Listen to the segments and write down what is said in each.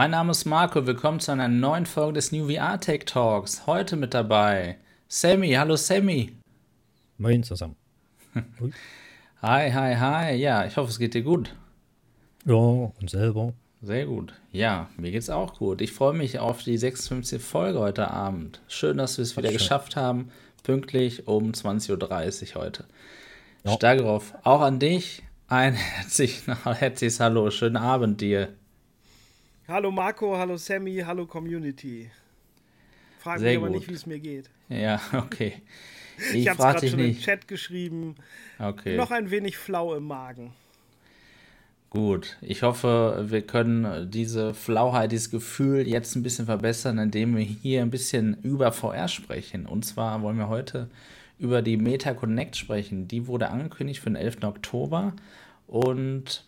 Mein Name ist Marco, willkommen zu einer neuen Folge des New VR Tech Talks. Heute mit dabei Sammy. Hallo Sammy. Moin zusammen. hi, hi, hi. Ja, ich hoffe, es geht dir gut. Ja, und selber. Sehr gut. Ja, mir geht's auch gut. Ich freue mich auf die 56. Folge heute Abend. Schön, dass wir es wieder schön. geschafft haben. Pünktlich um 20.30 Uhr heute. Ja. Stagroff, auch an dich ein herzlich, herzliches Hallo. Schönen Abend dir. Hallo Marco, hallo Sammy, hallo Community. Frag Sehr mich aber gut. nicht, wie es mir geht. Ja, okay. Ich, ich habe es gerade schon nicht. im Chat geschrieben. Okay. Noch ein wenig flau im Magen. Gut, ich hoffe, wir können diese Flauheit, dieses Gefühl jetzt ein bisschen verbessern, indem wir hier ein bisschen über VR sprechen. Und zwar wollen wir heute über die Meta Connect sprechen. Die wurde angekündigt für den 11. Oktober und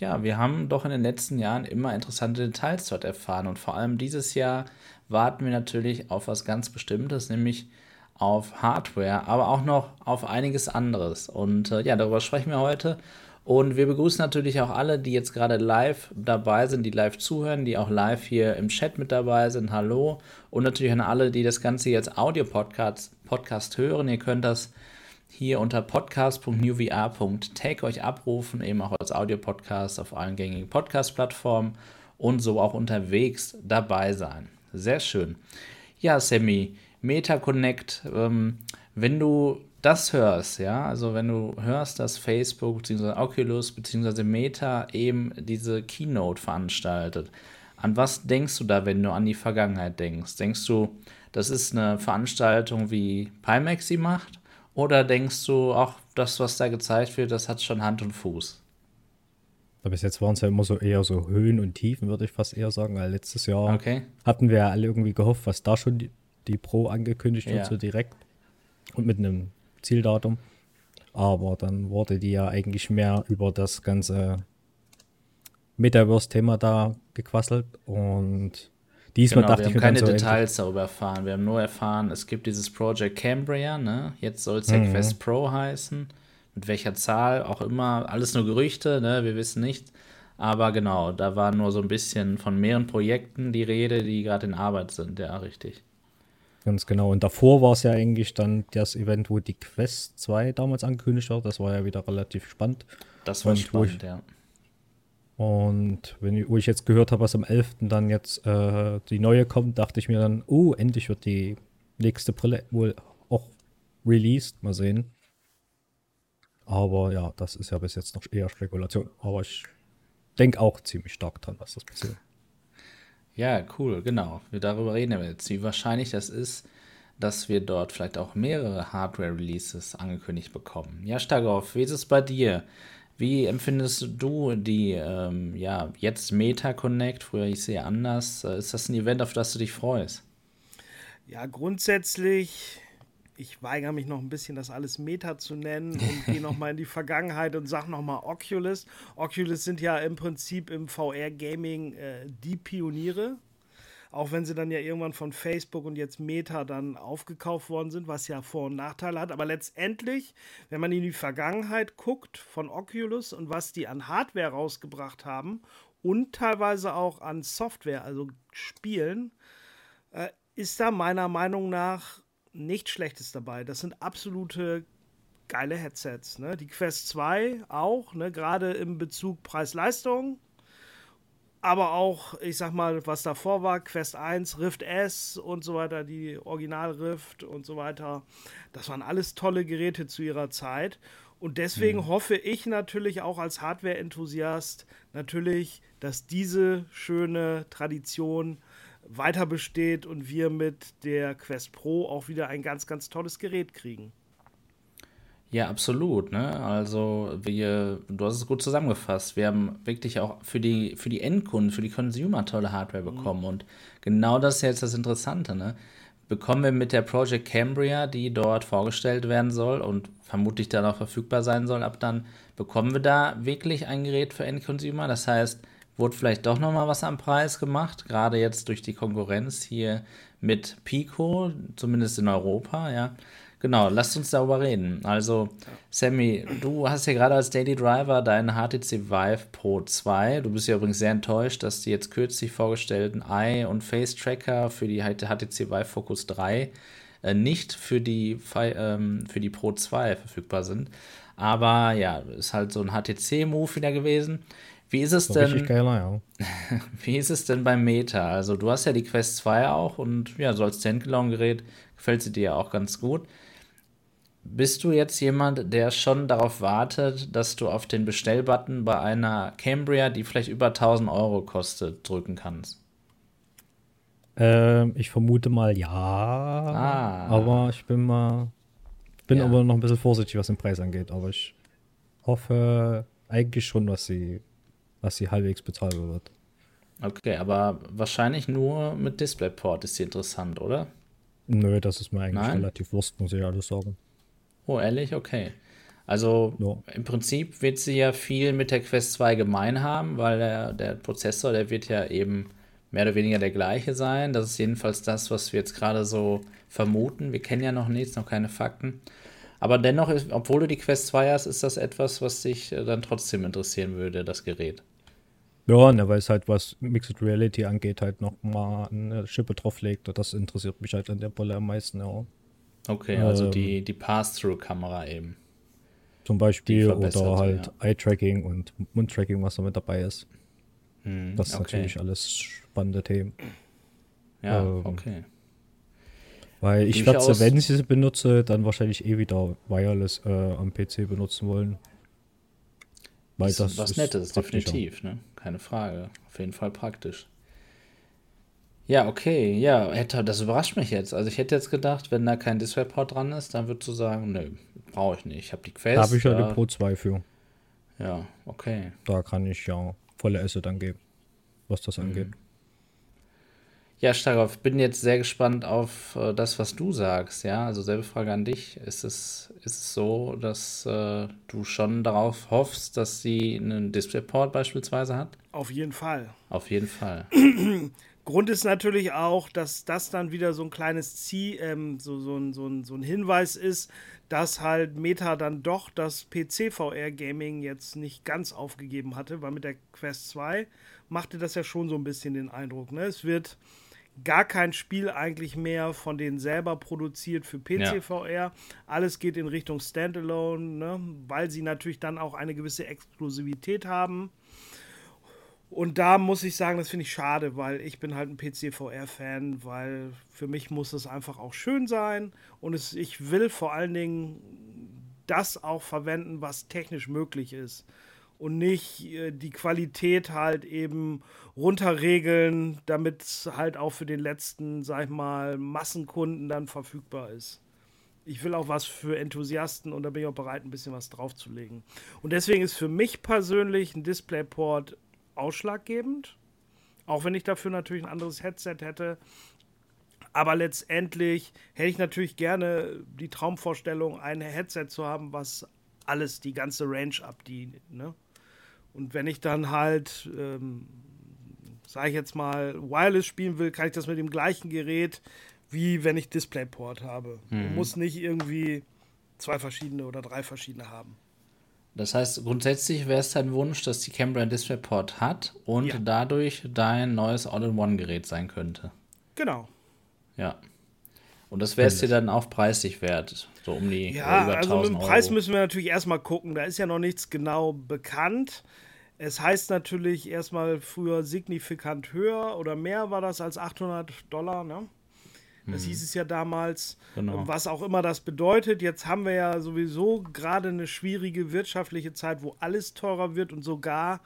ja, wir haben doch in den letzten Jahren immer interessante Details dort erfahren. Und vor allem dieses Jahr warten wir natürlich auf was ganz Bestimmtes, nämlich auf Hardware, aber auch noch auf einiges anderes. Und äh, ja, darüber sprechen wir heute. Und wir begrüßen natürlich auch alle, die jetzt gerade live dabei sind, die live zuhören, die auch live hier im Chat mit dabei sind. Hallo. Und natürlich an alle, die das Ganze jetzt Audio-Podcast Podcast hören. Ihr könnt das hier unter podcast.newvr.tech euch abrufen, eben auch als Audiopodcast auf allen gängigen Podcast-Plattformen und so auch unterwegs dabei sein. Sehr schön. Ja, Sammy, MetaConnect, ähm, wenn du das hörst, ja, also wenn du hörst, dass Facebook bzw. Oculus bzw. Meta eben diese Keynote veranstaltet, an was denkst du da, wenn du an die Vergangenheit denkst? Denkst du, das ist eine Veranstaltung, wie Pimax sie macht? Oder denkst du, auch das, was da gezeigt wird, das hat schon Hand und Fuß? bis jetzt waren es ja immer so eher so Höhen und Tiefen, würde ich fast eher sagen, weil letztes Jahr okay. hatten wir ja alle irgendwie gehofft, was da schon die, die Pro angekündigt wird, ja. so direkt und mit einem Zieldatum. Aber dann wurde die ja eigentlich mehr über das ganze Metaverse-Thema da gequasselt und Diesmal genau, dachte wir haben keine so Details darüber erfahren. Wir haben nur erfahren, es gibt dieses Project Cambria, ne? Jetzt soll es ja mhm. Quest Pro heißen. Mit welcher Zahl auch immer. Alles nur Gerüchte, ne? Wir wissen nicht. Aber genau, da war nur so ein bisschen von mehreren Projekten die Rede, die gerade in Arbeit sind. Ja, richtig. Ganz genau. Und davor war es ja eigentlich dann das Event, wo die Quest 2 damals angekündigt war. Das war ja wieder relativ spannend. Das war Und spannend, ja. Und wenn ich, wo ich jetzt gehört habe, was am 11. dann jetzt äh, die neue kommt, dachte ich mir dann, oh, endlich wird die nächste Brille wohl auch released. Mal sehen. Aber ja, das ist ja bis jetzt noch eher Spekulation. Aber ich denke auch ziemlich stark dran, was das passiert. Ja, cool, genau. Wir darüber reden jetzt. Wie wahrscheinlich das ist, dass wir dort vielleicht auch mehrere Hardware-Releases angekündigt bekommen. Ja, Stagoff, wie ist es bei dir? Wie empfindest du die, ähm, ja, jetzt Meta Connect? Früher sie ja anders. Äh, ist das ein Event, auf das du dich freust? Ja, grundsätzlich, ich weigere mich noch ein bisschen, das alles Meta zu nennen und gehe nochmal in die Vergangenheit und sage nochmal Oculus. Oculus sind ja im Prinzip im VR-Gaming äh, die Pioniere auch wenn sie dann ja irgendwann von Facebook und jetzt Meta dann aufgekauft worden sind, was ja Vor- und Nachteile hat. Aber letztendlich, wenn man in die Vergangenheit guckt von Oculus und was die an Hardware rausgebracht haben und teilweise auch an Software, also Spielen, äh, ist da meiner Meinung nach nichts Schlechtes dabei. Das sind absolute geile Headsets. Ne? Die Quest 2 auch, ne? gerade im Bezug Preis-Leistung aber auch, ich sag mal, was davor war, Quest 1, Rift S und so weiter, die Original Rift und so weiter, das waren alles tolle Geräte zu ihrer Zeit. Und deswegen mhm. hoffe ich natürlich auch als Hardware-Enthusiast natürlich, dass diese schöne Tradition weiter besteht und wir mit der Quest Pro auch wieder ein ganz, ganz tolles Gerät kriegen. Ja, absolut. Ne? Also wir, du hast es gut zusammengefasst. Wir haben wirklich auch für die, für die Endkunden, für die Consumer tolle Hardware mhm. bekommen. Mhm. Und genau das ist jetzt das Interessante. Ne? Bekommen wir mit der Project Cambria, die dort vorgestellt werden soll und vermutlich dann auch verfügbar sein soll, ab dann bekommen wir da wirklich ein Gerät für Endconsumer. Das heißt, wurde vielleicht doch nochmal was am Preis gemacht, gerade jetzt durch die Konkurrenz hier mit Pico, zumindest in Europa, ja. Genau, lasst uns darüber reden. Also, Sammy, du hast ja gerade als Daily Driver deinen HTC Vive Pro 2. Du bist ja übrigens sehr enttäuscht, dass die jetzt kürzlich vorgestellten Eye- und Face-Tracker für die HTC Vive Focus 3 äh, nicht für die, ähm, für die Pro 2 verfügbar sind. Aber ja, ist halt so ein HTC-Move wieder gewesen. Wie ist es denn? Geiler, ja. wie ist es denn beim Meta? Also, du hast ja die Quest 2 auch und ja, so als Standalone-Gerät gefällt sie dir ja auch ganz gut. Bist du jetzt jemand, der schon darauf wartet, dass du auf den Bestellbutton bei einer Cambria, die vielleicht über 1000 Euro kostet, drücken kannst? Ähm, ich vermute mal ja. Ah. Aber ich bin mal. bin ja. aber noch ein bisschen vorsichtig, was den Preis angeht. Aber ich hoffe eigentlich schon, dass sie, dass sie halbwegs bezahlbar wird. Okay, aber wahrscheinlich nur mit DisplayPort ist sie interessant, oder? Nö, das ist mir eigentlich Nein? relativ wurscht, muss ich alles sagen. Oh, ehrlich? Okay. Also ja. im Prinzip wird sie ja viel mit der Quest 2 gemein haben, weil der, der Prozessor, der wird ja eben mehr oder weniger der gleiche sein. Das ist jedenfalls das, was wir jetzt gerade so vermuten. Wir kennen ja noch nichts, noch keine Fakten. Aber dennoch, ist, obwohl du die Quest 2 hast, ist das etwas, was dich äh, dann trotzdem interessieren würde, das Gerät. Ja, ne, weil es halt, was Mixed Reality angeht, halt noch mal eine Schippe drauflegt. Das interessiert mich halt an der Bolle am meisten, ja. Okay, also ähm, die, die Pass-Through-Kamera eben. Zum Beispiel oder halt ja. Eye-Tracking und Mund-Tracking, was da mit dabei ist. Hm, das ist okay. natürlich alles spannende Themen. Ja, ähm, okay. Weil ich werde sie, wenn ich sie benutze, dann wahrscheinlich eh wieder wireless äh, am PC benutzen wollen. Weil das, das was Nettes, definitiv, ne? Keine Frage. Auf jeden Fall praktisch. Ja, okay, ja, hätte, das überrascht mich jetzt. Also ich hätte jetzt gedacht, wenn da kein DisplayPort dran ist, dann würdest du sagen, nö, brauche ich nicht. Ich habe die Quest. Da habe ich ja die Pro 2 für. Ja, okay. Da kann ich ja volle Asset angeben, was das mhm. angeht. Ja, Starov, bin jetzt sehr gespannt auf äh, das, was du sagst. Ja, also selbe Frage an dich. Ist es, ist es so, dass äh, du schon darauf hoffst, dass sie einen DisplayPort beispielsweise hat? Auf jeden Fall. Auf jeden Fall. Grund ist natürlich auch, dass das dann wieder so ein kleines Ziel, ähm, so, so, ein, so, ein, so ein Hinweis ist, dass halt Meta dann doch das PC-VR-Gaming jetzt nicht ganz aufgegeben hatte, weil mit der Quest 2 machte das ja schon so ein bisschen den Eindruck. Ne? Es wird gar kein Spiel eigentlich mehr von denen selber produziert für PC-VR. Ja. Alles geht in Richtung Standalone, ne? weil sie natürlich dann auch eine gewisse Exklusivität haben. Und da muss ich sagen, das finde ich schade, weil ich bin halt ein PC-VR-Fan, weil für mich muss es einfach auch schön sein und es, ich will vor allen Dingen das auch verwenden, was technisch möglich ist und nicht äh, die Qualität halt eben runterregeln, damit es halt auch für den letzten, sag ich mal, Massenkunden dann verfügbar ist. Ich will auch was für Enthusiasten und da bin ich auch bereit, ein bisschen was draufzulegen. Und deswegen ist für mich persönlich ein DisplayPort ausschlaggebend. Auch wenn ich dafür natürlich ein anderes Headset hätte. Aber letztendlich hätte ich natürlich gerne die Traumvorstellung, ein Headset zu haben, was alles, die ganze Range abdient. Ne? Und wenn ich dann halt, ähm, sage ich jetzt mal, Wireless spielen will, kann ich das mit dem gleichen Gerät, wie wenn ich DisplayPort habe. Mhm. muss nicht irgendwie zwei verschiedene oder drei verschiedene haben. Das heißt, grundsätzlich wäre es dein Wunsch, dass die Cambria ein DisplayPort hat und ja. dadurch dein neues All-in-One-Gerät sein könnte. Genau. Ja. Und das wäre es dir dann auch preislich wert, so um die ja, über also mit dem Preis Euro. müssen wir natürlich erstmal gucken. Da ist ja noch nichts genau bekannt. Es heißt natürlich erstmal früher signifikant höher oder mehr war das als 800 Dollar, ne? Das hm. hieß es ja damals. Genau. Was auch immer das bedeutet. Jetzt haben wir ja sowieso gerade eine schwierige wirtschaftliche Zeit, wo alles teurer wird und sogar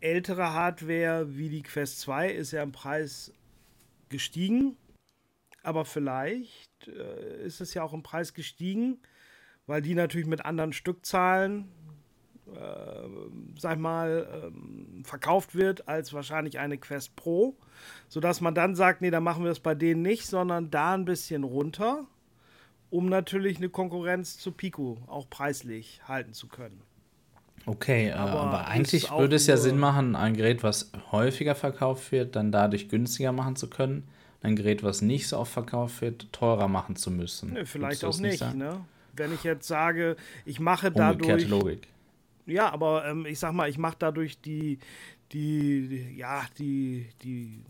ältere Hardware wie die Quest 2 ist ja im Preis gestiegen. Aber vielleicht äh, ist es ja auch im Preis gestiegen, weil die natürlich mit anderen Stückzahlen sag mal, ähm, verkauft wird als wahrscheinlich eine Quest Pro, sodass man dann sagt, nee, dann machen wir es bei denen nicht, sondern da ein bisschen runter, um natürlich eine Konkurrenz zu Pico auch preislich halten zu können. Okay, äh, aber, aber eigentlich würde es ja Sinn machen, ein Gerät, was häufiger verkauft wird, dann dadurch günstiger machen zu können. ein Gerät, was nicht so oft verkauft wird, teurer machen zu müssen. Nee, vielleicht auch nicht, nicht ne? Wenn ich jetzt sage, ich mache dadurch. Logik. Ja, aber ähm, ich sag mal, ich mache dadurch die, die, die, ja, die, die,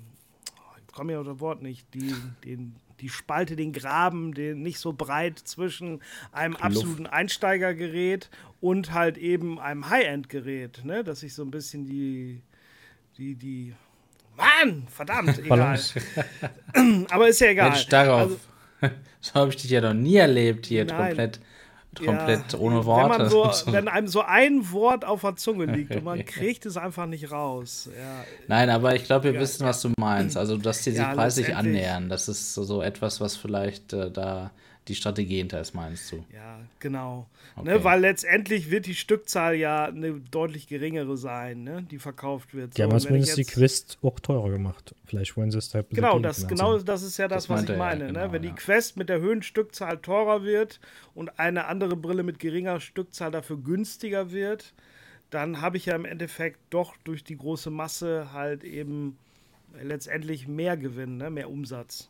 ich komme ja das Wort nicht, die, den, die Spalte, den Graben, den nicht so breit zwischen einem Luft. absoluten Einsteigergerät und halt eben einem High-End-Gerät, ne? Dass ich so ein bisschen die, die, die, Mann, verdammt, egal. Aber ist ja egal. Mensch, darauf. Also, so habe ich dich ja noch nie erlebt hier nein. komplett komplett ja, ohne Worte. Wenn, so, wenn, einem so ein Wort auf der Zunge liegt und man kriegt es einfach nicht raus. Ja. Nein, aber ich glaube, wir ja, wissen, was du meinst. Also, dass die sich preislich annähern. Das ist so, so etwas, was vielleicht äh, da die Strategie hinter ist, meinst du? Ja, genau. Ne, okay. Ne, weil letztendlich wird die Stückzahl ja eine deutlich geringere sein, ne, die verkauft wird. Ja, so, aber zumindest die Quest auch teurer gemacht. Vielleicht wollen sie es halt Genau, das, genau das ist ja das, das was ich meine. Ja, ne? genau, Wenn die Quest mit der Höhenstückzahl teurer wird und eine andere Brille mit geringer Stückzahl dafür günstiger wird, dann habe ich ja im Endeffekt doch durch die große Masse halt eben letztendlich mehr Gewinn, ne? mehr Umsatz.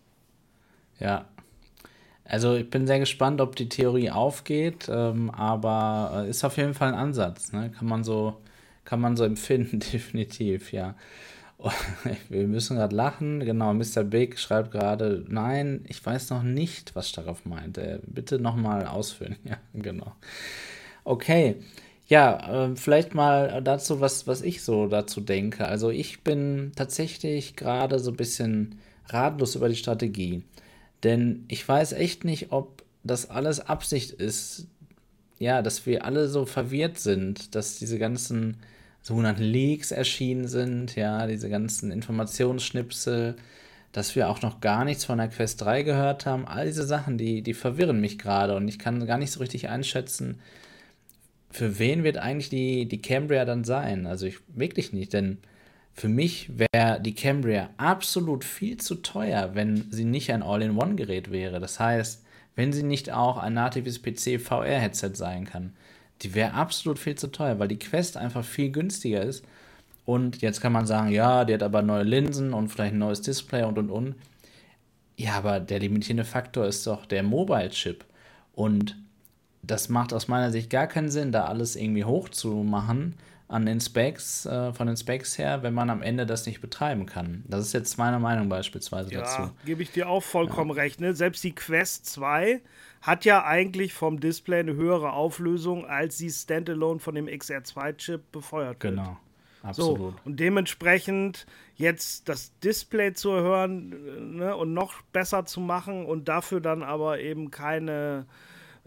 Ja, also ich bin sehr gespannt, ob die Theorie aufgeht, ähm, aber äh, ist auf jeden Fall ein Ansatz. Ne? Kann man so, kann man so empfinden, definitiv, ja. Wir müssen gerade lachen. Genau, Mr. Big schreibt gerade, nein, ich weiß noch nicht, was darauf meint. Bitte nochmal ausführen. Ja, genau. Okay. Ja, äh, vielleicht mal dazu, was, was ich so dazu denke. Also ich bin tatsächlich gerade so ein bisschen ratlos über die Strategie. Denn ich weiß echt nicht, ob das alles Absicht ist, ja, dass wir alle so verwirrt sind, dass diese ganzen sogenannten Leaks erschienen sind, ja, diese ganzen Informationsschnipsel, dass wir auch noch gar nichts von der Quest 3 gehört haben. All diese Sachen, die, die verwirren mich gerade und ich kann gar nicht so richtig einschätzen, für wen wird eigentlich die, die Cambria dann sein? Also ich wirklich nicht, denn für mich wäre die Cambria absolut viel zu teuer, wenn sie nicht ein All-in-One-Gerät wäre. Das heißt, wenn sie nicht auch ein natives PC-VR-Headset sein kann. Die wäre absolut viel zu teuer, weil die Quest einfach viel günstiger ist. Und jetzt kann man sagen, ja, die hat aber neue Linsen und vielleicht ein neues Display und und und. Ja, aber der limitierende Faktor ist doch der Mobile-Chip. Und das macht aus meiner Sicht gar keinen Sinn, da alles irgendwie hochzumachen an den Specs, äh, von den Specs her, wenn man am Ende das nicht betreiben kann. Das ist jetzt meine Meinung beispielsweise ja, dazu. gebe ich dir auch vollkommen ja. recht. Ne? Selbst die Quest 2 hat ja eigentlich vom Display eine höhere Auflösung, als sie standalone von dem XR2-Chip befeuert wird. Genau. Absolut. So, und dementsprechend jetzt das Display zu erhöhen ne, und noch besser zu machen und dafür dann aber eben keine,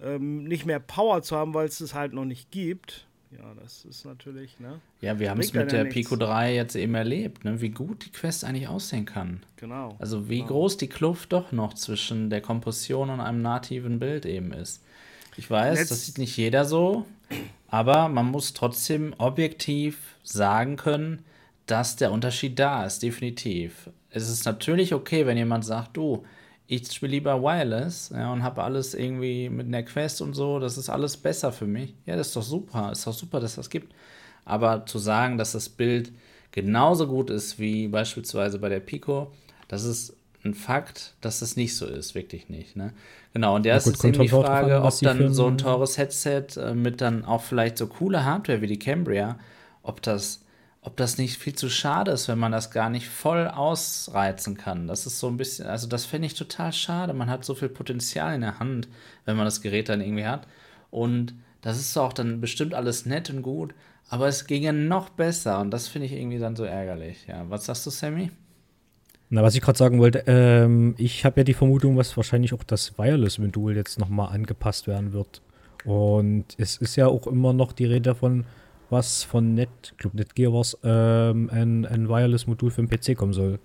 ähm, nicht mehr Power zu haben, weil es es halt noch nicht gibt, ja, das ist natürlich, ne? Ja, wir haben es mit der nichts. Pico 3 jetzt eben erlebt, ne? wie gut die Quest eigentlich aussehen kann. Genau. Also wie genau. groß die Kluft doch noch zwischen der Komposition und einem nativen Bild eben ist. Ich weiß, Letz das sieht nicht jeder so, aber man muss trotzdem objektiv sagen können, dass der Unterschied da ist, definitiv. Es ist natürlich okay, wenn jemand sagt, du, ich spiele lieber Wireless ja, und habe alles irgendwie mit einer Quest und so, das ist alles besser für mich. Ja, das ist doch super, ist doch super, dass das gibt. Aber zu sagen, dass das Bild genauso gut ist wie beispielsweise bei der Pico, das ist ein Fakt, dass das nicht so ist, wirklich nicht. Ne? Genau, und der ist eben die Frage, an, ob dann so ein teures Headset äh, mit dann auch vielleicht so coole Hardware wie die Cambria, ob das ob das nicht viel zu schade ist, wenn man das gar nicht voll ausreizen kann. Das ist so ein bisschen, also das fände ich total schade. Man hat so viel Potenzial in der Hand, wenn man das Gerät dann irgendwie hat. Und das ist auch dann bestimmt alles nett und gut, aber es ginge noch besser und das finde ich irgendwie dann so ärgerlich. Ja, was sagst du, Sammy? Na, was ich gerade sagen wollte, ähm, ich habe ja die Vermutung, dass wahrscheinlich auch das Wireless-Modul jetzt nochmal angepasst werden wird. Und es ist ja auch immer noch die Rede davon, was von Net, glaube Netgear war ähm, ein, ein Wireless-Modul für den PC kommen soll.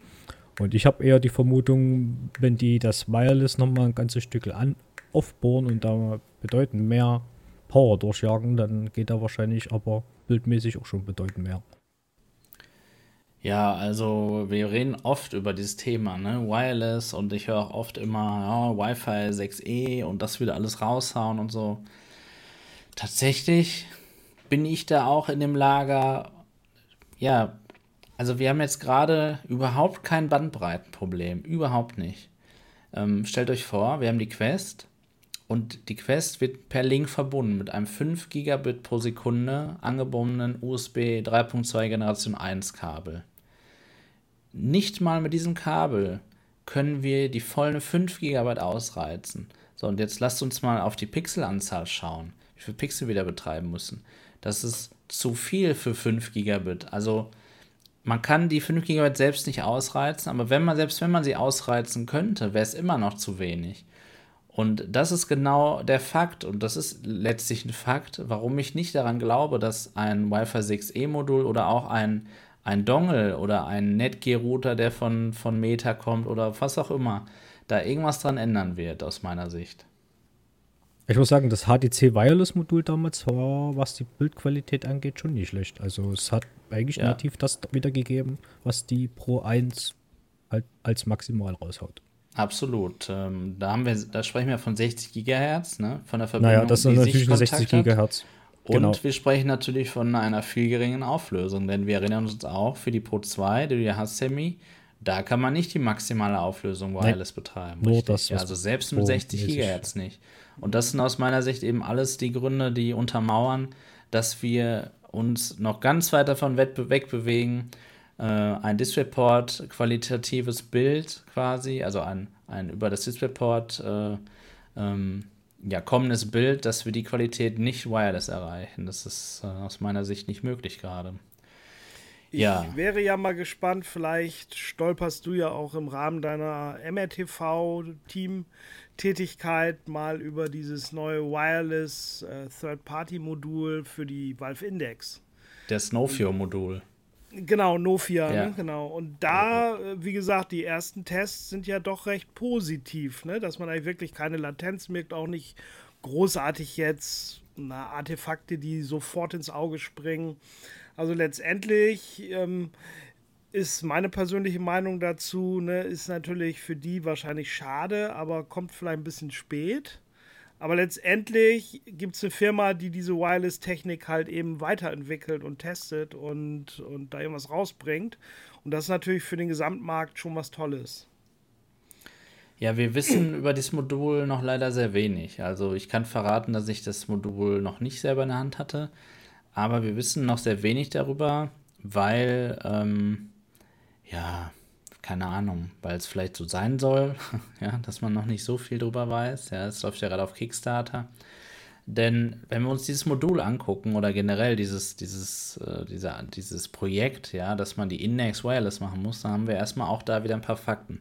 Und ich habe eher die Vermutung, wenn die das Wireless nochmal ein ganzes Stück an, aufbohren und da bedeutend mehr Power durchjagen, dann geht da wahrscheinlich aber bildmäßig auch schon bedeutend mehr. Ja, also wir reden oft über dieses Thema, ne? Wireless und ich höre auch oft immer, ja, Wi-Fi 6E und das will alles raushauen und so. Tatsächlich bin ich da auch in dem Lager, ja, Also wir haben jetzt gerade überhaupt kein Bandbreitenproblem, überhaupt nicht. Ähm, stellt euch vor, wir haben die Quest und die Quest wird per Link verbunden mit einem 5 Gigabit pro Sekunde angebundenen USB 3.2 Generation 1 Kabel. Nicht mal mit diesem Kabel können wir die vollen 5 Gigabyte ausreizen. So, und jetzt lasst uns mal auf die Pixelanzahl schauen, wie viele Pixel wir da betreiben müssen. Das ist zu viel für 5 Gigabit. Also man kann die 5 GB selbst nicht ausreizen, aber wenn man, selbst wenn man sie ausreizen könnte, wäre es immer noch zu wenig. Und das ist genau der Fakt, und das ist letztlich ein Fakt, warum ich nicht daran glaube, dass ein Wi-Fi 6E-Modul oder auch ein, ein Dongle oder ein Netgear-Router, der von, von Meta kommt oder was auch immer, da irgendwas dran ändern wird, aus meiner Sicht. Ich muss sagen, das HTC Wireless Modul damals war, was die Bildqualität angeht, schon nicht schlecht. Also es hat eigentlich ja. nativ das wiedergegeben, was die Pro 1 halt als maximal raushaut. Absolut. Ähm, da haben wir, da sprechen wir von 60 Gigahertz, ne? Von der Verbindung. Naja, das sind natürlich nur 60 Gigahertz. Und genau. wir sprechen natürlich von einer viel geringen Auflösung, denn wir erinnern uns auch für die Pro 2, die du ja hast, Sammy, da kann man nicht die maximale Auflösung wireless nee, betreiben. Nur das, also selbst mit 60 Gigahertz nicht. Und das sind aus meiner Sicht eben alles die Gründe, die untermauern, dass wir uns noch ganz weit davon wegbewegen, äh, ein DisplayPort qualitatives Bild quasi, also ein, ein über das DisplayPort äh, ähm, ja, kommendes Bild, dass wir die Qualität nicht wireless erreichen. Das ist äh, aus meiner Sicht nicht möglich gerade. Ich ja. wäre ja mal gespannt, vielleicht stolperst du ja auch im Rahmen deiner MRTV-Team-Tätigkeit mal über dieses neue Wireless äh, Third-Party-Modul für die Valve Index. Der Snowfio-Modul. Genau, Nofia, ja. ne? genau. Und da, äh, wie gesagt, die ersten Tests sind ja doch recht positiv, ne? dass man eigentlich wirklich keine Latenz merkt, auch nicht großartig jetzt na, Artefakte, die sofort ins Auge springen. Also letztendlich ähm, ist meine persönliche Meinung dazu, ne, ist natürlich für die wahrscheinlich schade, aber kommt vielleicht ein bisschen spät. Aber letztendlich gibt es eine Firma, die diese Wireless-Technik halt eben weiterentwickelt und testet und, und da irgendwas rausbringt. Und das ist natürlich für den Gesamtmarkt schon was Tolles. Ja, wir wissen über das Modul noch leider sehr wenig. Also ich kann verraten, dass ich das Modul noch nicht selber in der Hand hatte aber wir wissen noch sehr wenig darüber, weil, ähm, ja, keine Ahnung, weil es vielleicht so sein soll, ja, dass man noch nicht so viel darüber weiß. Ja, es läuft ja gerade auf Kickstarter. Denn wenn wir uns dieses Modul angucken oder generell dieses, dieses, äh, dieser, dieses Projekt, ja, dass man die Index wireless machen muss, dann haben wir erstmal auch da wieder ein paar Fakten.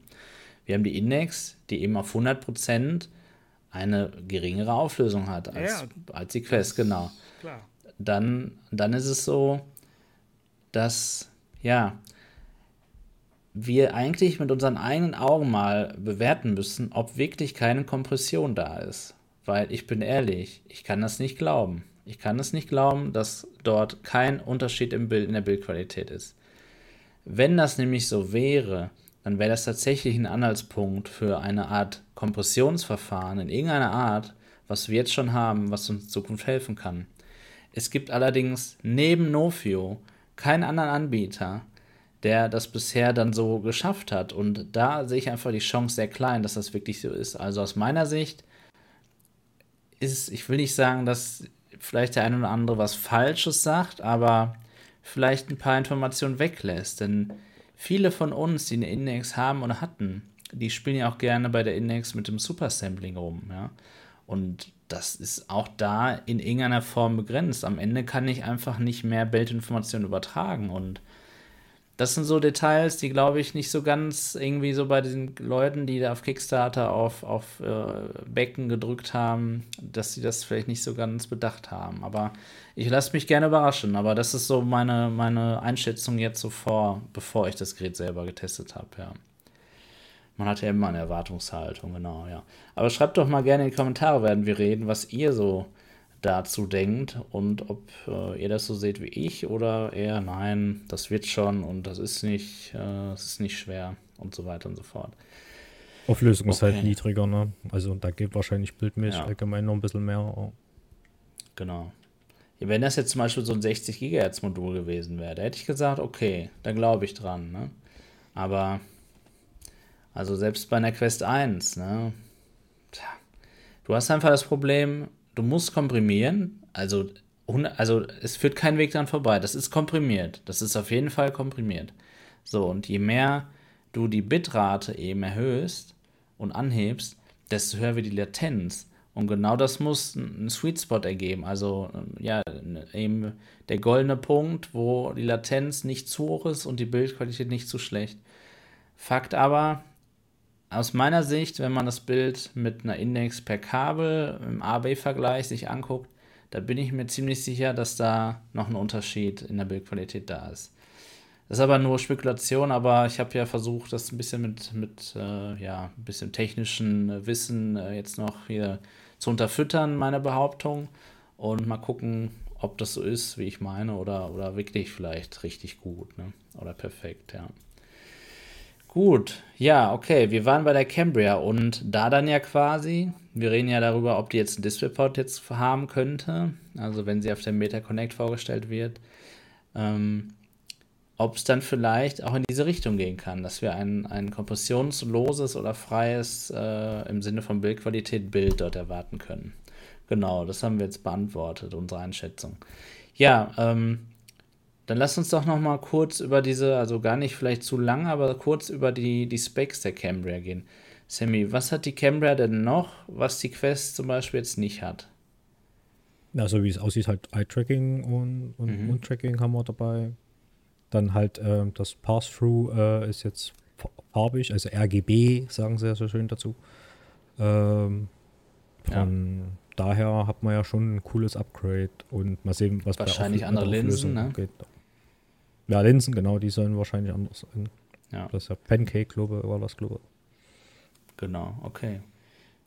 Wir haben die Index, die eben auf 100% eine geringere Auflösung hat als, ja, als die Quest, genau. Klar dann, dann ist es so, dass, ja, wir eigentlich mit unseren eigenen Augen mal bewerten müssen, ob wirklich keine Kompression da ist. Weil ich bin ehrlich, ich kann das nicht glauben. Ich kann es nicht glauben, dass dort kein Unterschied im Bild, in der Bildqualität ist. Wenn das nämlich so wäre, dann wäre das tatsächlich ein Anhaltspunkt für eine Art Kompressionsverfahren in irgendeiner Art, was wir jetzt schon haben, was uns in Zukunft helfen kann. Es gibt allerdings neben Nofio keinen anderen Anbieter, der das bisher dann so geschafft hat. Und da sehe ich einfach die Chance sehr klein, dass das wirklich so ist. Also aus meiner Sicht ist, ich will nicht sagen, dass vielleicht der eine oder andere was Falsches sagt, aber vielleicht ein paar Informationen weglässt. Denn viele von uns, die eine Index haben oder hatten, die spielen ja auch gerne bei der Index mit dem Supersampling rum. Ja? Und das ist auch da in irgendeiner Form begrenzt. Am Ende kann ich einfach nicht mehr Bildinformationen übertragen. Und das sind so Details, die, glaube ich, nicht so ganz irgendwie so bei den Leuten, die da auf Kickstarter auf, auf äh, Becken gedrückt haben, dass sie das vielleicht nicht so ganz bedacht haben. Aber ich lasse mich gerne überraschen. Aber das ist so meine, meine Einschätzung jetzt so vor, bevor ich das Gerät selber getestet habe, ja. Man hat ja immer eine Erwartungshaltung, genau, ja. Aber schreibt doch mal gerne in die Kommentare, werden wir reden, was ihr so dazu denkt und ob äh, ihr das so seht wie ich oder eher nein, das wird schon und das ist nicht, äh, ist nicht schwer und so weiter und so fort. Auflösung okay. ist halt niedriger, ne? Also da geht wahrscheinlich bildmäßig ja. allgemein noch ein bisschen mehr. Genau. Wenn das jetzt zum Beispiel so ein 60 GHz Modul gewesen wäre, da hätte ich gesagt, okay, da glaube ich dran. Ne? Aber, also selbst bei einer Quest 1, ne? Tja, du hast einfach das Problem, du musst komprimieren. Also, also es führt kein Weg dran vorbei. Das ist komprimiert. Das ist auf jeden Fall komprimiert. So, und je mehr du die Bitrate eben erhöhst und anhebst, desto höher wird die Latenz. Und genau das muss ein Sweet Spot ergeben. Also ja, eben der goldene Punkt, wo die Latenz nicht zu hoch ist und die Bildqualität nicht zu schlecht. Fakt aber, aus meiner Sicht, wenn man das Bild mit einer Index per Kabel im A-B-Vergleich sich anguckt, da bin ich mir ziemlich sicher, dass da noch ein Unterschied in der Bildqualität da ist. Das ist aber nur Spekulation, aber ich habe ja versucht, das ein bisschen mit, mit äh, ja, ein bisschen technischen Wissen äh, jetzt noch hier zu unterfüttern, meine Behauptung. Und mal gucken, ob das so ist, wie ich meine, oder, oder wirklich vielleicht richtig gut, ne? Oder perfekt, ja. Gut, ja, okay, wir waren bei der Cambria und da dann ja quasi, wir reden ja darüber, ob die jetzt ein DisplayPort jetzt haben könnte, also wenn sie auf der Meta Connect vorgestellt wird. Ähm, ob es dann vielleicht auch in diese Richtung gehen kann, dass wir ein, ein kompressionsloses oder freies äh, im Sinne von Bildqualität Bild dort erwarten können. Genau, das haben wir jetzt beantwortet, unsere Einschätzung. Ja, ähm, dann lass uns doch noch mal kurz über diese, also gar nicht vielleicht zu lang, aber kurz über die, die Specs der Cambria gehen. Sammy, was hat die Cambria denn noch, was die Quest zum Beispiel jetzt nicht hat? Also wie es aussieht, halt Eye-Tracking und, und mhm. Tracking haben wir dabei. Dann halt äh, das Pass-Through äh, ist jetzt farbig, also RGB, sagen sie ja so schön dazu. Ähm, von ja. daher hat man ja schon ein cooles Upgrade und mal sehen, was Wahrscheinlich andere Linsen, ne? Geht. Ja, Linsen, genau, die sollen wahrscheinlich anders sein. Ja. Das ist ja Pancake, glaube war das, glaube Genau, okay.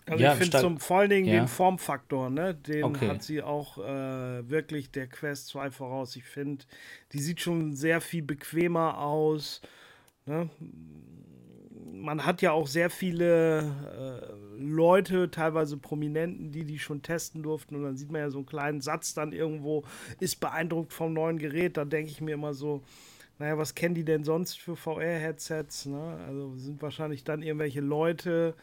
Also ja, ich finde vor allen Dingen ja. den Formfaktor, ne? Den okay. hat sie auch äh, wirklich der Quest 2 voraus. Ich finde, die sieht schon sehr viel bequemer aus. Ne? Man hat ja auch sehr viele äh, Leute, teilweise Prominenten, die die schon testen durften. Und dann sieht man ja so einen kleinen Satz dann irgendwo, ist beeindruckt vom neuen Gerät. Da denke ich mir immer so, naja, was kennen die denn sonst für VR-Headsets? Ne? Also sind wahrscheinlich dann irgendwelche Leute,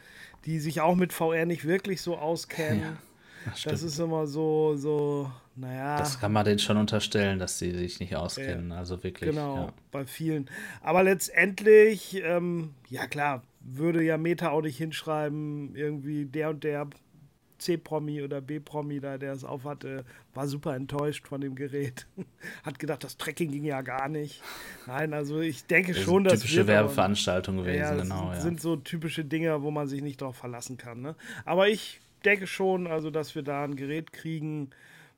die sich auch mit VR nicht wirklich so auskennen. Ja, das, das, ist immer so, so, naja. Das kann man denen schon unterstellen, dass sie sich nicht auskennen. Ja, also wirklich. Genau, ja. bei vielen. Aber letztendlich, ähm, ja klar, würde ja Meta auch nicht hinschreiben, irgendwie der und der C-Promi oder B-Promi da, der es aufhatte, war super enttäuscht von dem Gerät. Hat gedacht, das Tracking ging ja gar nicht. Nein, also ich denke das schon, dass. Typische Werbeveranstaltung gewesen, ja, genau. Sind, ja. sind so typische Dinge, wo man sich nicht darauf verlassen kann. Ne? Aber ich denke schon, also, dass wir da ein Gerät kriegen,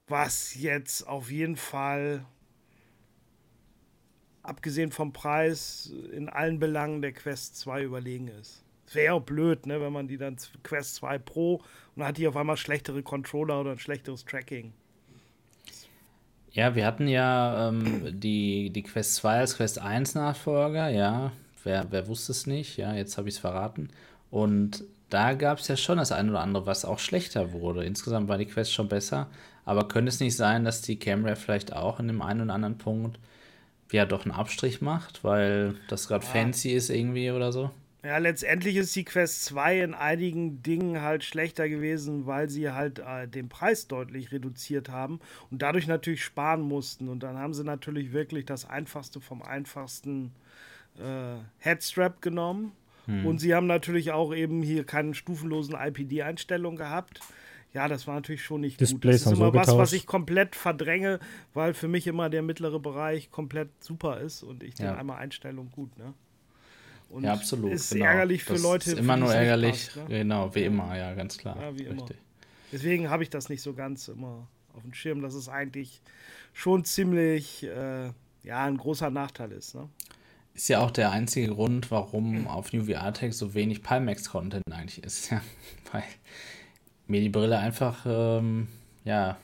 was jetzt auf jeden Fall abgesehen vom Preis in allen Belangen der Quest 2 überlegen ist wäre auch blöd, ne, wenn man die dann Quest 2 Pro und dann hat die auf einmal schlechtere Controller oder ein schlechteres Tracking. Ja, wir hatten ja ähm, die, die Quest 2 als Quest 1 Nachfolger, ja. Wer, wer wusste es nicht? Ja, jetzt habe ich es verraten. Und da gab es ja schon das eine oder andere, was auch schlechter wurde. Insgesamt war die Quest schon besser. Aber könnte es nicht sein, dass die Camera vielleicht auch in dem einen oder anderen Punkt ja doch einen Abstrich macht, weil das gerade ja. fancy ist irgendwie oder so? Ja, letztendlich ist die Quest 2 in einigen Dingen halt schlechter gewesen, weil sie halt äh, den Preis deutlich reduziert haben und dadurch natürlich sparen mussten. Und dann haben sie natürlich wirklich das Einfachste vom einfachsten äh, Headstrap genommen. Hm. Und sie haben natürlich auch eben hier keine stufenlosen IPD-Einstellungen gehabt. Ja, das war natürlich schon nicht Displays gut. Das ist immer was, was ich komplett verdränge, weil für mich immer der mittlere Bereich komplett super ist und ich ja. den einmal Einstellung gut, ne? Und ja, absolut. Ist genau. ärgerlich für das Leute. Ist immer nur ärgerlich, passt, ne? genau, wie immer, ja, ganz klar. Ja, wie immer. Deswegen habe ich das nicht so ganz immer auf dem Schirm, dass es eigentlich schon ziemlich, äh, ja, ein großer Nachteil ist. Ne? Ist ja auch der einzige Grund, warum auf New VR Tech so wenig Pimax-Content eigentlich ist. Ja? Weil mir die Brille einfach, ähm, ja,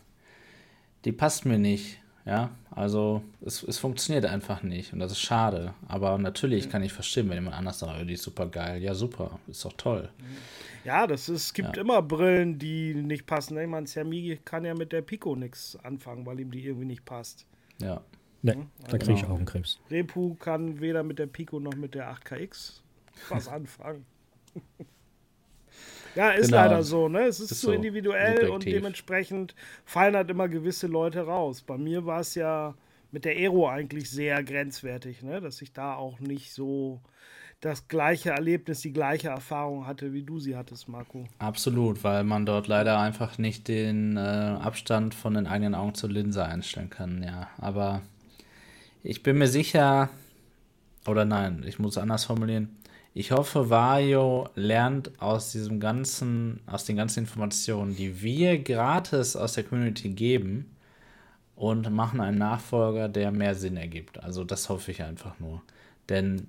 die passt mir nicht. Ja, also es, es funktioniert einfach nicht und das ist schade. Aber natürlich kann ich verstehen, wenn jemand anders sagt, oh, die ist super geil. Ja, super, ist doch toll. Ja, das ist, es gibt ja. immer Brillen, die nicht passen. Ich meine, Xiaomi kann ja mit der Pico nichts anfangen, weil ihm die irgendwie nicht passt. Ja. Ne, also da kriege ich genau. Augenkrebs. Repu kann weder mit der Pico noch mit der 8KX was anfangen. Ja, ist genau. leider so, ne? Es ist, ist zu so individuell subjektiv. und dementsprechend fallen halt immer gewisse Leute raus. Bei mir war es ja mit der Aero eigentlich sehr grenzwertig, ne? Dass ich da auch nicht so das gleiche Erlebnis, die gleiche Erfahrung hatte, wie du sie hattest, Marco. Absolut, weil man dort leider einfach nicht den äh, Abstand von den eigenen Augen zur Linse einstellen kann, ja. Aber ich bin mir sicher, oder nein, ich muss es anders formulieren. Ich hoffe, Vario lernt aus diesem ganzen, aus den ganzen Informationen, die wir gratis aus der Community geben und machen einen Nachfolger, der mehr Sinn ergibt. Also das hoffe ich einfach nur. Denn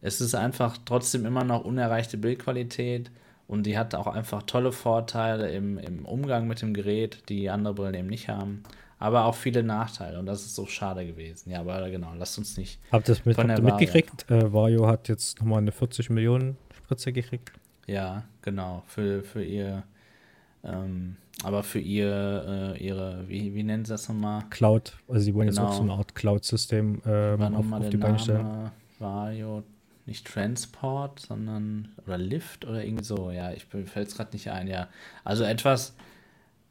es ist einfach trotzdem immer noch unerreichte Bildqualität und die hat auch einfach tolle Vorteile im, im Umgang mit dem Gerät, die andere Brillen eben nicht haben aber auch viele Nachteile und das ist so schade gewesen. Ja, aber genau, lasst uns nicht. Habt ihr das mit, habt mitgekriegt? Äh, Vario hat jetzt nochmal eine 40 Millionen Spritze gekriegt. Ja, genau, für, für ihr, ähm, aber für ihr, äh, ihre, wie, wie nennen sie das nochmal? Cloud, also sie wollen genau. jetzt auch so eine Art Cloud-System äh, auf, auf die Beine stellen. Vario, nicht Transport, sondern, oder Lift oder irgendwie so, ja, ich fällt es gerade nicht ein, ja. Also etwas,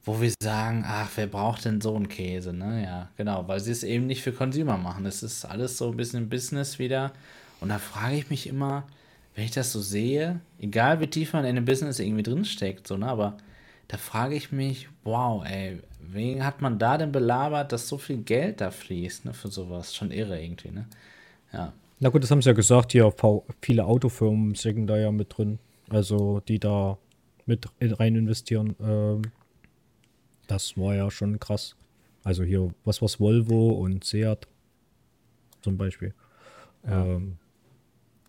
wo wir sagen, ach, wer braucht denn so einen Käse, ne? Ja, genau, weil sie es eben nicht für Consumer machen. Es ist alles so ein bisschen Business wieder. Und da frage ich mich immer, wenn ich das so sehe, egal wie tief man in dem Business irgendwie drinsteckt, so, ne? Aber da frage ich mich, wow, ey, wen hat man da denn belabert, dass so viel Geld da fließt, ne, für sowas? Schon irre irgendwie, ne? Ja. Na gut, das haben sie ja gesagt, hier viele Autofirmen stecken da ja mit drin. Also die da mit rein investieren. Ähm, das war ja schon krass. Also hier, was war's, Volvo und Seat zum Beispiel. Ja. Ähm,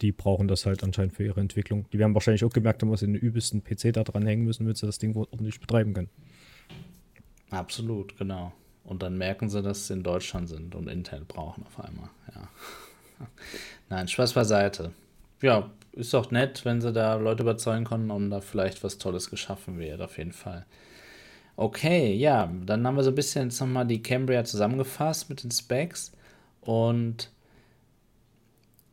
die brauchen das halt anscheinend für ihre Entwicklung. Die werden wahrscheinlich auch gemerkt haben, was in den übelsten PC da dran hängen müssen, wenn sie das Ding ordentlich betreiben können. Absolut, genau. Und dann merken sie, dass sie in Deutschland sind und Intel brauchen auf einmal. Ja. Nein, Spaß beiseite. Ja, ist doch nett, wenn sie da Leute überzeugen konnten und da vielleicht was Tolles geschaffen wird, auf jeden Fall. Okay, ja, dann haben wir so ein bisschen jetzt nochmal die Cambria zusammengefasst mit den Specs. Und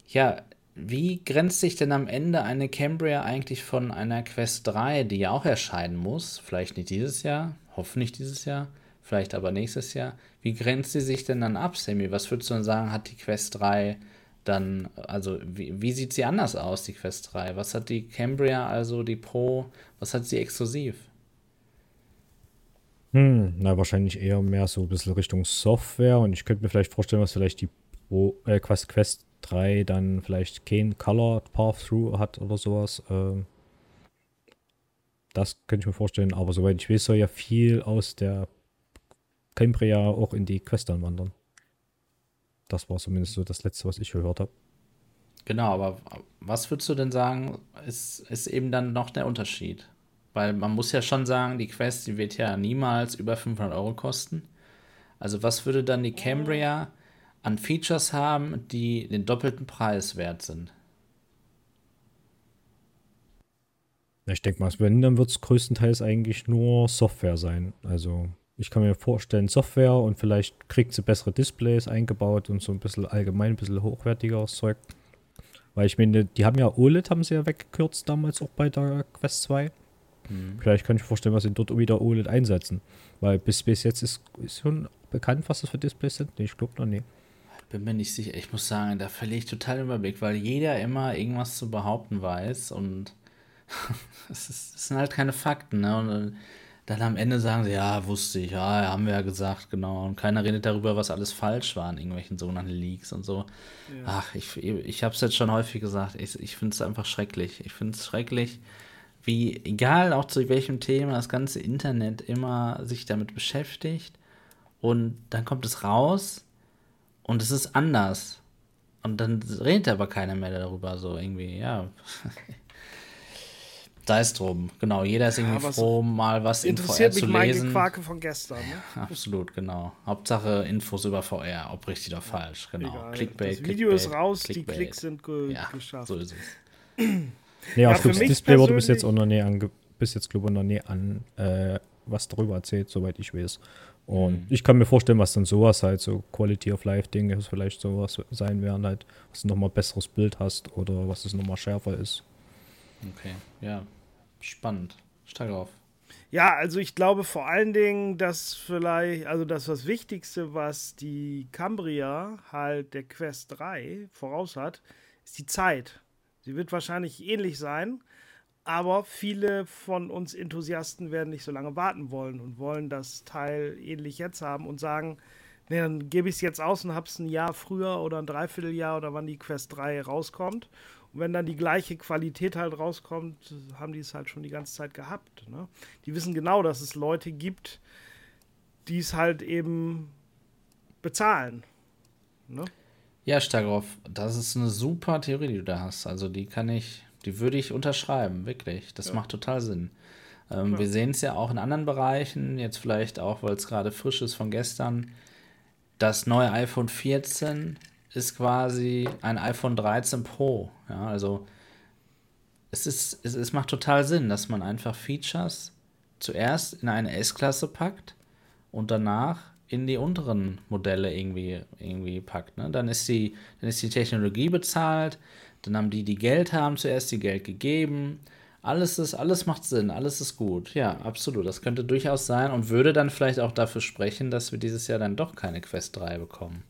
ja, wie grenzt sich denn am Ende eine Cambria eigentlich von einer Quest 3, die ja auch erscheinen muss? Vielleicht nicht dieses Jahr, hoffentlich dieses Jahr, vielleicht aber nächstes Jahr. Wie grenzt sie sich denn dann ab, Sammy? Was würdest du denn sagen, hat die Quest 3 dann, also wie, wie sieht sie anders aus, die Quest 3? Was hat die Cambria, also die Pro, was hat sie exklusiv? Hm, na, wahrscheinlich eher mehr so ein bisschen Richtung Software und ich könnte mir vielleicht vorstellen, was vielleicht die Pro, äh, Quest, Quest 3 dann vielleicht kein Color Path-Through hat oder sowas. Ähm, das könnte ich mir vorstellen, aber soweit ich weiß, soll ja viel aus der Cambria auch in die Quest dann wandern. Das war zumindest so das letzte, was ich gehört habe. Genau, aber was würdest du denn sagen, ist, ist eben dann noch der Unterschied? Weil man muss ja schon sagen, die Quest, die wird ja niemals über 500 Euro kosten. Also was würde dann die Cambria an Features haben, die den doppelten Preis wert sind? Ich denke mal, wenn, dann wird es größtenteils eigentlich nur Software sein. Also ich kann mir vorstellen, Software und vielleicht kriegt sie bessere Displays eingebaut und so ein bisschen allgemein ein bisschen hochwertigeres Zeug. Weil ich meine, die haben ja OLED, haben sie ja weggekürzt damals auch bei der Quest 2. Mhm. Vielleicht kann ich mir vorstellen, was sie dort wieder OLED einsetzen. Weil bis, bis jetzt ist, ist schon bekannt, was das für Displays sind. Nee, ich glaube noch nie. Bin mir nicht sicher. Ich muss sagen, da verliere ich total den Überblick, weil jeder immer irgendwas zu behaupten weiß und es, sind halt keine Fakten. Ne? Und dann am Ende sagen sie, ja, wusste ich, ja, haben wir ja gesagt, genau. Und keiner redet darüber, was alles falsch war in irgendwelchen sogenannten Leaks und so. Ja. Ach, ich, ich habe es jetzt schon häufig gesagt, ich, ich finde es einfach schrecklich. Ich finde es schrecklich, wie, egal auch zu welchem Thema, das ganze Internet immer sich damit beschäftigt und dann kommt es raus und es ist anders. Und dann redet aber keiner mehr darüber, so irgendwie, ja. Sei es drum, genau. Jeder ist irgendwie was froh, mal was in VR Interessiert mich zu mein lesen. Gequake von gestern. Ne? Absolut, genau. Hauptsache Infos über VR, ob richtig oder falsch, genau. Egal. Clickbait. das Video Clickbait, ist raus, die Clickbait. Klicks sind ge Ja, geschafft. so ist es. Nee, Ja, das Display wurde bis jetzt auch noch nie ange bis jetzt glaube ich noch nie an äh, was darüber erzählt, soweit ich weiß. Und Mhm. ich kann mir vorstellen, was dann sowas halt, so Quality of Life Dinge, was vielleicht sowas sein werden, halt, was du nochmal besseres Bild hast oder was es nochmal schärfer ist. Okay, ja. Spannend. Steig auf. Ja, also ich glaube vor allen Dingen, dass vielleicht, also das was Wichtigste, was die Cambria halt der Quest 3 voraus hat, ist die Zeit. Sie wird wahrscheinlich ähnlich sein, aber viele von uns Enthusiasten werden nicht so lange warten wollen und wollen das Teil ähnlich jetzt haben und sagen, nee, dann gebe ich es jetzt aus und habe es ein Jahr früher oder ein Dreivierteljahr oder wann die Quest 3 rauskommt. Und wenn dann die gleiche Qualität halt rauskommt, haben die es halt schon die ganze Zeit gehabt. Ne? Die wissen genau, dass es Leute gibt, die es halt eben bezahlen. Ne? Ja, Stagroff, das ist eine super Theorie, die du da hast. Also die kann ich, die würde ich unterschreiben, wirklich. Das macht total Sinn. Ähm, wir sehen es ja auch in anderen Bereichen, jetzt vielleicht auch, weil es gerade frisch ist von gestern. Das neue iPhone 14 ist quasi ein iPhone 13 Pro. Ja, also es, ist, es, es macht total Sinn, dass man einfach Features zuerst in eine S-Klasse packt und danach in die unteren Modelle irgendwie, irgendwie packt. Ne? Dann, ist die, dann ist die Technologie bezahlt, dann haben die, die Geld haben, zuerst die Geld gegeben. Alles ist, alles macht Sinn, alles ist gut. Ja, absolut. Das könnte durchaus sein und würde dann vielleicht auch dafür sprechen, dass wir dieses Jahr dann doch keine Quest 3 bekommen.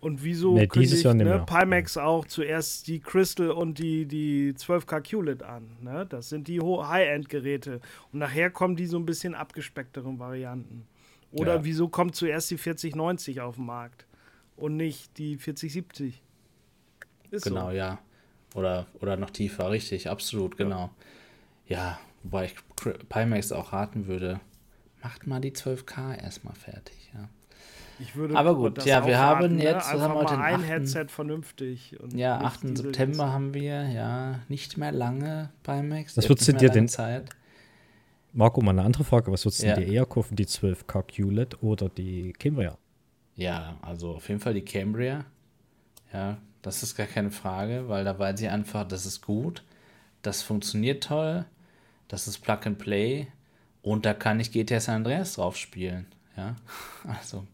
Und wieso Nee, kündigt dieses Jahr nicht ne. Pimax auch zuerst die Crystal und die, die 12K QLED an? Ne? Das sind die High-End-Geräte. Und nachher kommen die so ein bisschen abgespeckteren Varianten. Oder Ja. wieso kommt zuerst die 4090 auf den Markt und nicht die 4070? Ist Genau, so. ja. Oder, oder noch tiefer, richtig, absolut, genau. Ja, wobei ich Pimax auch raten würde, macht mal die 12K erstmal fertig, ja. Ich würde Aber gut, das ja, wir auch haben raten, jetzt- Ne? haben wir den ein 8.? Headset vernünftig. Und Ja, nicht 8. diese September haben wir, ja, nicht mehr lange Pimax. Was würdest nicht du mehr dir denn- Zeit. Marco, mal eine andere Frage. Was würdest du Ja. dir eher kaufen, die 12K QLED oder die Cambria? Ja, also auf jeden Fall die Cambria. Ja, das ist gar keine Frage, weil da weiß ich einfach, das ist gut, das funktioniert toll, das ist Plug and Play und da kann ich GTA San Andreas drauf spielen. Ja, also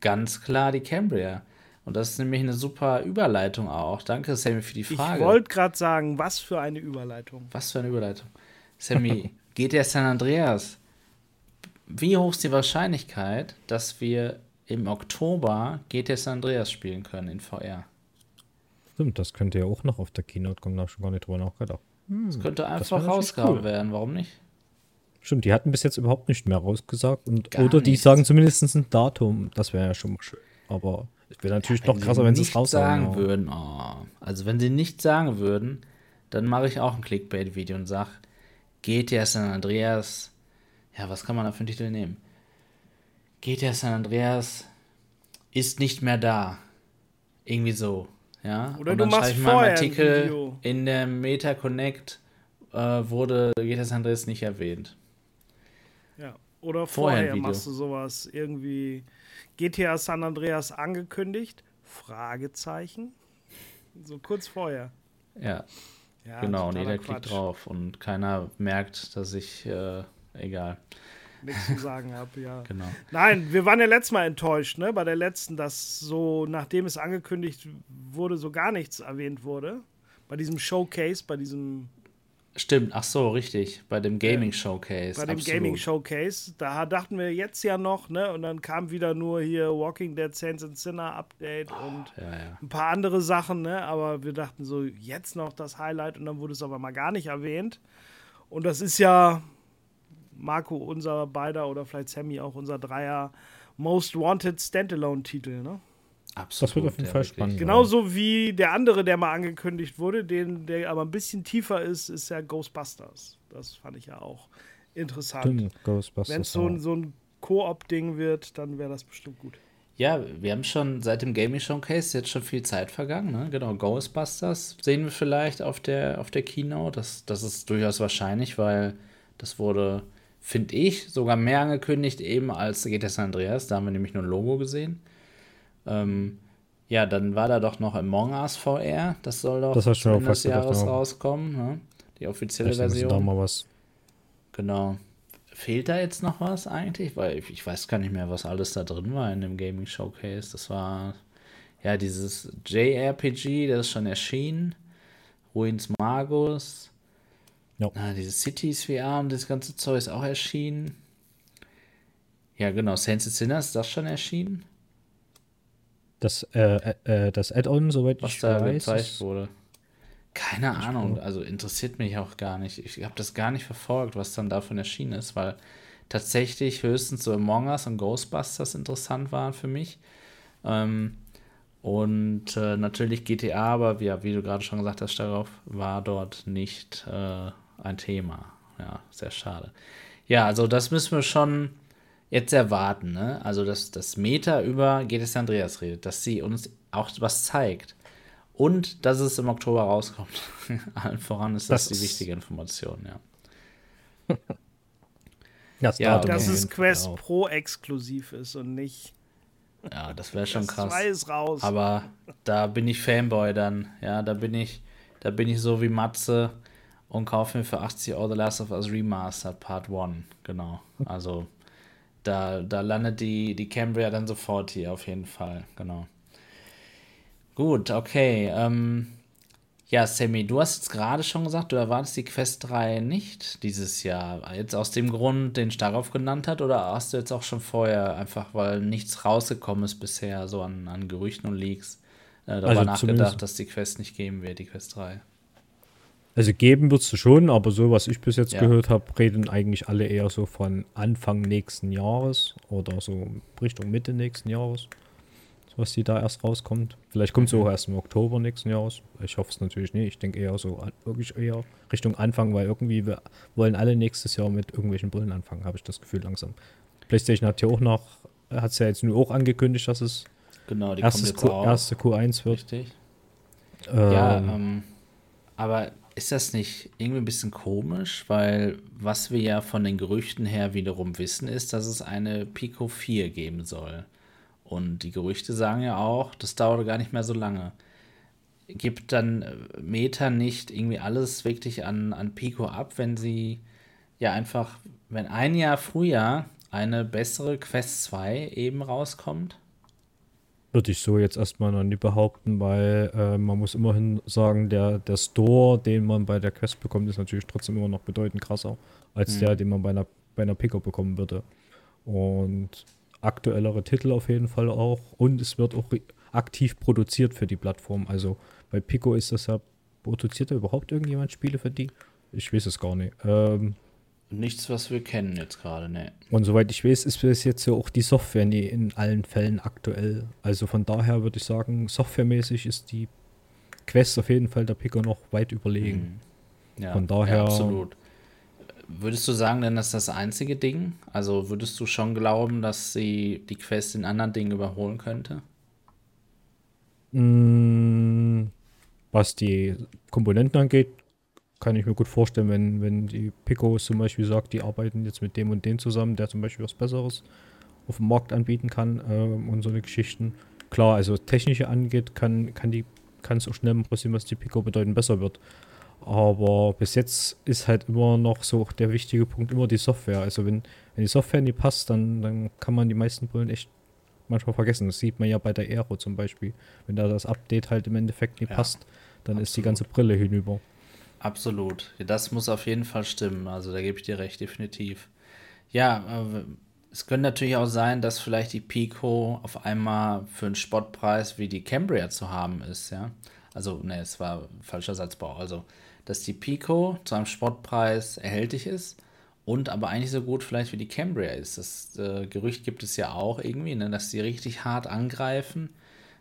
ganz klar die Cambria. Und das ist nämlich eine super Überleitung auch. Danke, Sammy, für die Frage. Ich wollte gerade sagen, was für eine Überleitung. Was für eine Überleitung. Sammy, GTA San Andreas. Wie hoch ist die Wahrscheinlichkeit, dass wir im Oktober GTA San Andreas spielen können in VR? Stimmt, das könnte ja auch noch auf der Keynote kommen, da habe ich schon gar nicht drüber nachgedacht. Das könnte wäre einfach rausgehauen cool. werden, warum nicht? Stimmt, die hatten bis jetzt überhaupt nicht mehr rausgesagt. Und, Gar oder die nichts. sagen zumindest ein Datum. Das wäre ja schon mal schön. Aber es wäre natürlich noch krasser, wenn sie es raushauen. sagen würden, oh, also wenn sie nicht sagen würden, dann mache ich auch ein Clickbait-Video und sage, GTA San Andreas, ja, was kann man da für einen Titel nehmen? GTA San Andreas ist nicht mehr da. Irgendwie so, ja. Oder und du dann machst schreibe ich mal einen ein Artikel, Video. in der Meta Connect äh, wurde GTA San Andreas nicht erwähnt. Ja. Oder Vorher ein vorher, machst du sowas irgendwie GTA San Andreas angekündigt? Fragezeichen. So kurz vorher. Ja, Ja, genau. Und jeder klickt Quatsch. drauf und keiner merkt, dass ich, äh, egal, Nichts zu sagen habe, ja. genau. Nein, wir waren ja letztes Mal enttäuscht, ne? Bei der letzten, dass so, nachdem es angekündigt wurde, so gar nichts erwähnt wurde. Bei diesem Showcase, bei diesem, Stimmt, ach so, richtig. Bei dem Gaming Showcase. bei dem absolut. Gaming Showcase, da dachten wir jetzt ja noch, ne? Und dann kam wieder nur hier Walking Dead Saints and Sinner Update und Ja, ja. ein paar andere Sachen, ne? Aber wir dachten so, jetzt noch das Highlight und dann wurde es aber mal gar nicht erwähnt. Und das ist ja, Marco, unser beider oder vielleicht Sammy auch unser Dreier Most Wanted Standalone-Titel, ne? Absolut. Das wird auf jeden ja, Fall wirklich. spannend. Genauso wie der andere, der mal angekündigt wurde, den, der aber ein bisschen tiefer ist, ist ja Ghostbusters. Das fand ich ja auch interessant. Stimmt, Ghostbusters. Wenn es so ein, so ein Koop-Ding wird, dann wäre das bestimmt gut. Ja, wir haben schon seit dem Gaming Showcase jetzt schon viel Zeit vergangen. Ne? Genau, Ghostbusters sehen wir vielleicht auf der, auf der Keynote. Das, das ist durchaus wahrscheinlich, weil das wurde, finde ich, sogar mehr angekündigt eben als GTA San Andreas. Da haben wir nämlich nur ein Logo gesehen. Ähm, ja, dann war da doch noch Among Us VR. Das soll doch das Ende des Jahres rauskommen. Ne? Die offizielle Vielleicht Version. Da mal was. Genau. Fehlt da jetzt noch was eigentlich? Weil ich, ich weiß gar nicht mehr, was alles da drin war in dem Gaming Showcase. Das war ja dieses JRPG, das ist schon erschienen. Ruins Magus. Ja. Ah, dieses Cities VR und das ganze Zeug ist auch erschienen. Ja, genau. Saints and Sinners ist das schon erschienen? Das, äh, äh, das Add-on, soweit Was ich da weiß. gezeigt wurde. Keine Ahnung, glaube- also interessiert mich auch gar nicht. Ich habe das gar nicht verfolgt, was dann davon erschienen ist, weil tatsächlich höchstens so Among Us und Ghostbusters interessant waren für mich. Ähm, und äh, natürlich GTA, aber ja, wie du gerade schon gesagt hast, darauf war dort nicht äh, ein Thema. Ja, sehr schade. Ja, also das müssen wir schon jetzt erwarten, ne? Also, dass das Meta über GTS Andreas redet, dass sie uns auch was zeigt. Und dass es im Oktober rauskommt. Allen voran ist das, Das die ist- wichtige Information, ja. Das Ja, okay. Dass es Fall Quest auch. Pro exklusiv ist und nicht Ja, das wäre schon das krass. 2 ist raus. Aber da bin ich Fanboy dann. Ja, da bin ich, da bin ich so wie Matze und kaufe mir für 80 Euro The Last of Us Remastered Part 1. Genau. Also da, da landet die, die Cambria dann sofort hier auf jeden Fall. Genau. Gut, okay. Ähm, ja, Sammy, du hast jetzt gerade schon gesagt, du erwartest die Quest 3 nicht dieses Jahr. Jetzt aus dem Grund, den Starov genannt hat, oder hast du jetzt auch schon vorher, einfach weil nichts rausgekommen ist bisher, so an, an Gerüchten und Leaks, äh, darüber Also nachgedacht, dass die Quest nicht geben wird, die Quest 3? Also geben wird es schon, aber so, was ich bis jetzt Ja. gehört habe, reden eigentlich alle eher so von Anfang nächsten Jahres oder so Richtung Mitte nächsten Jahres. So was die da erst rauskommt. Vielleicht kommt es Mhm. auch erst im Oktober nächsten Jahres. Ich hoffe es natürlich nicht. Ich denke eher so wirklich eher Richtung Anfang, weil irgendwie wir wollen alle nächstes Jahr mit irgendwelchen Brillen anfangen, habe ich das Gefühl langsam. PlayStation hat ja auch noch, hat es ja jetzt nur auch angekündigt, dass es Genau, die erstes Q, erste Q1 wird. Richtig. Ja, Ähm, ähm, aber ist das nicht irgendwie ein bisschen komisch? Weil was wir ja von den Gerüchten her wiederum wissen, ist, dass es eine Pico 4 geben soll. Und die Gerüchte sagen ja auch, das dauert gar nicht mehr so lange. Gibt dann äh, Meta nicht irgendwie alles wirklich an, an Pico ab, wenn sie ja einfach, wenn ein Jahr früher eine bessere Quest 2 eben rauskommt? Würde ich so jetzt erstmal noch nie behaupten, weil äh, man muss immerhin sagen, der, der Store, den man bei der Quest bekommt, ist natürlich trotzdem immer noch bedeutend krasser als Mhm. der, den man bei einer, bei einer Pico bekommen würde. Und aktuellere Titel auf jeden Fall auch. Und es wird auch aktiv produziert für die Plattform. Also bei Pico ist das ja, produziert da überhaupt irgendjemand Spiele für die? Ich weiß es gar nicht. Ähm, Nichts, was wir kennen jetzt gerade, ne. und soweit ich weiß, ist bis jetzt ja auch die Software nie in allen Fällen aktuell. Also von daher würde ich sagen, softwaremäßig ist die Quest auf jeden Fall der Pico noch weit überlegen. Mhm. Ja, Von daher- Ja, absolut. Würdest du sagen, denn das ist das einzige Ding? Also würdest du schon glauben, dass sie die Quest in anderen Dingen überholen könnte? Mm, Was die Komponenten angeht, kann ich mir gut vorstellen, wenn, wenn die Pico zum Beispiel sagt, die arbeiten jetzt mit dem und dem zusammen, der zum Beispiel was Besseres auf dem Markt anbieten kann ähm, und so eine Geschichten. Klar, also technische angeht, kann, kann die kann es auch schnell passieren, was die Pico bedeutend besser wird. Aber bis jetzt ist halt immer noch so der wichtige Punkt immer die Software. Also wenn, wenn die Software nicht passt, dann, dann kann man die meisten Brillen echt manchmal vergessen. Das sieht man ja bei der Aero zum Beispiel. Wenn da das Update halt im Endeffekt nicht Ja, passt, dann ist die absolut. ganze Brille hinüber. Absolut. Das muss auf jeden Fall stimmen. Also da gebe ich dir recht, definitiv. Ja, es könnte natürlich auch sein, dass vielleicht die Pico auf einmal für einen Spottpreis wie die Cambria zu haben ist, ja. Also, ne, es war falscher Satzbau. Also, dass die Pico zu einem Spottpreis erhältlich ist und aber eigentlich so gut vielleicht wie die Cambria ist. Das äh, Gerücht gibt es ja auch irgendwie, ne, dass die richtig hart angreifen.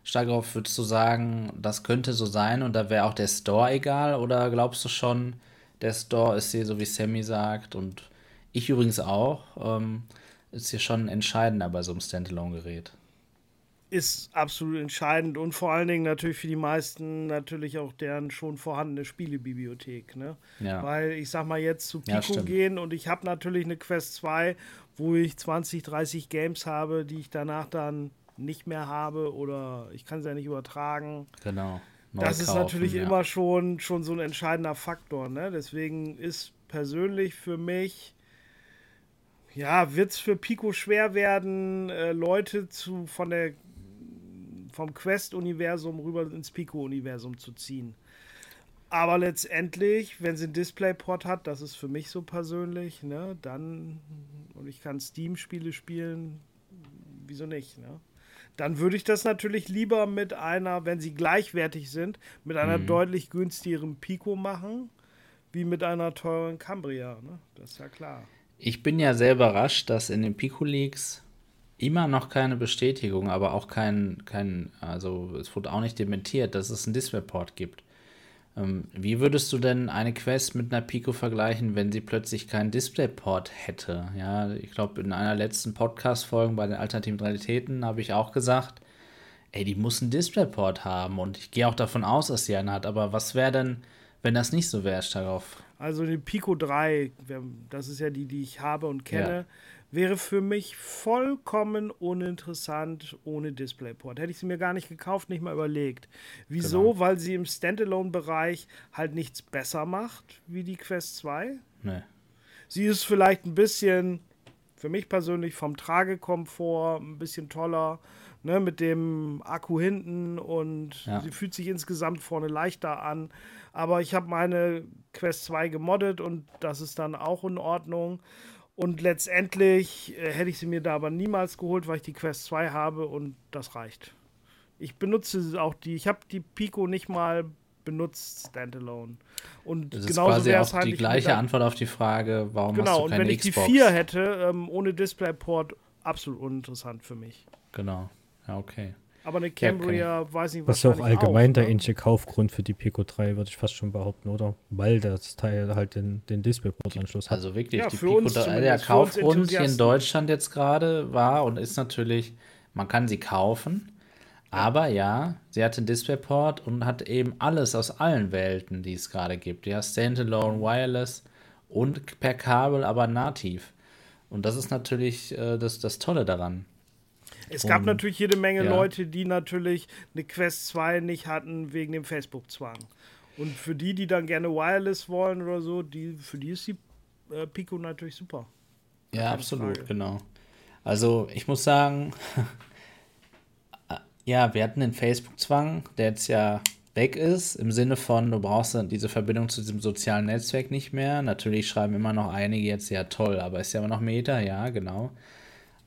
Stark darauf würdest du sagen, das könnte so sein und da wäre auch der Store egal? Oder glaubst du schon, der Store ist hier so wie Sammy sagt und ich übrigens auch, ähm, ist hier schon entscheidender bei so einem Standalone-Gerät? ist absolut entscheidend und vor allen Dingen natürlich für die meisten natürlich auch deren schon vorhandene Spielebibliothek. Ne? Ja. Weil ich sag mal jetzt zu Pico ja, gehen und ich habe natürlich eine Quest 2, wo ich 20, 30 Games habe, die ich danach dann nicht mehr habe oder ich kann sie ja nicht übertragen. Genau. Neu das ist natürlich ja. immer schon, schon so ein entscheidender Faktor. Ne? Deswegen ist persönlich für mich ja, wird es für Pico schwer werden, äh, Leute zu, von der vom Quest-Universum rüber ins Pico-Universum zu ziehen. Aber letztendlich, wenn sie einen Displayport hat, das ist für mich so persönlich, ne, dann, und ich kann Steam-Spiele spielen, wieso nicht, ne? Dann würde ich das natürlich lieber mit einer, wenn sie gleichwertig sind, mit einer mhm. deutlich günstigeren Pico machen, wie mit einer teuren Cambria, ne? Das ist ja klar. Ich bin ja sehr überrascht, dass in den Pico Leagues immer noch keine Bestätigung, aber auch kein, kein, also es wurde auch nicht dementiert, dass es einen Displayport gibt. Ähm, wie würdest du denn eine Quest mit einer Pico vergleichen, wenn sie plötzlich keinen Displayport hätte? Ja, ich glaube, in einer letzten Podcast-Folge bei den alternativen Realitäten habe ich auch gesagt, ey, die muss einen Displayport haben und ich gehe auch davon aus, dass sie einen hat, aber was wäre denn, wenn das nicht so wäre, darauf? Also die Pico 3, das ist ja die, die ich habe und kenne. Ja wäre für mich vollkommen uninteressant ohne DisplayPort. Hätte ich sie mir gar nicht gekauft, nicht mal überlegt. Wieso? Genau. Weil sie im Standalone-Bereich halt nichts besser macht wie die Quest 2. Nee. Sie ist vielleicht ein bisschen, für mich persönlich, vom Tragekomfort ein bisschen toller. Ne, mit dem Akku hinten und ja. sie fühlt sich insgesamt vorne leichter an. Aber ich habe meine Quest 2 gemoddet und das ist dann auch in Ordnung. Und letztendlich äh, hätte ich sie mir da aber niemals geholt, weil ich die Quest 2 habe und das reicht. Ich benutze auch die, ich habe die Pico nicht mal benutzt standalone. Und das ist quasi auch halt die gleiche Antwort auf die Frage, warum genau, hast du keine Xbox? Genau, und wenn ich die 4 hätte, ähm, ohne Displayport, absolut uninteressant für mich. Genau, ja, okay. Aber eine Cambria, okay. weiß nicht, was. Das ist ja auch allgemein auch, der ähnliche Kaufgrund für die Pico 3, würde ich fast schon behaupten, oder? Weil das Teil halt den, den Displayport-Anschluss hat. Also wirklich, ja, die Pico 3, der Kaufgrund hier in Deutschland jetzt gerade war und ist natürlich, man kann sie kaufen, aber ja, sie hat den Displayport und hat eben alles aus allen Welten, die es gerade gibt. Ja, Standalone, Wireless und per Kabel, aber nativ. Und das ist natürlich äh, das, das Tolle daran. Es gab natürlich jede Menge ja. Leute, die natürlich eine Quest 2 nicht hatten wegen dem Facebook-Zwang. Und für die, die dann gerne Wireless wollen oder so, die, für die ist die äh, Pico natürlich super. Ja, Keine absolut, Frage. genau. Also ich muss sagen, ja, wir hatten den Facebook-Zwang, der jetzt ja weg ist, im Sinne von, du brauchst diese Verbindung zu diesem sozialen Netzwerk nicht mehr. Natürlich schreiben immer noch einige jetzt, ja toll, aber ist ja immer noch Meta, ja, genau.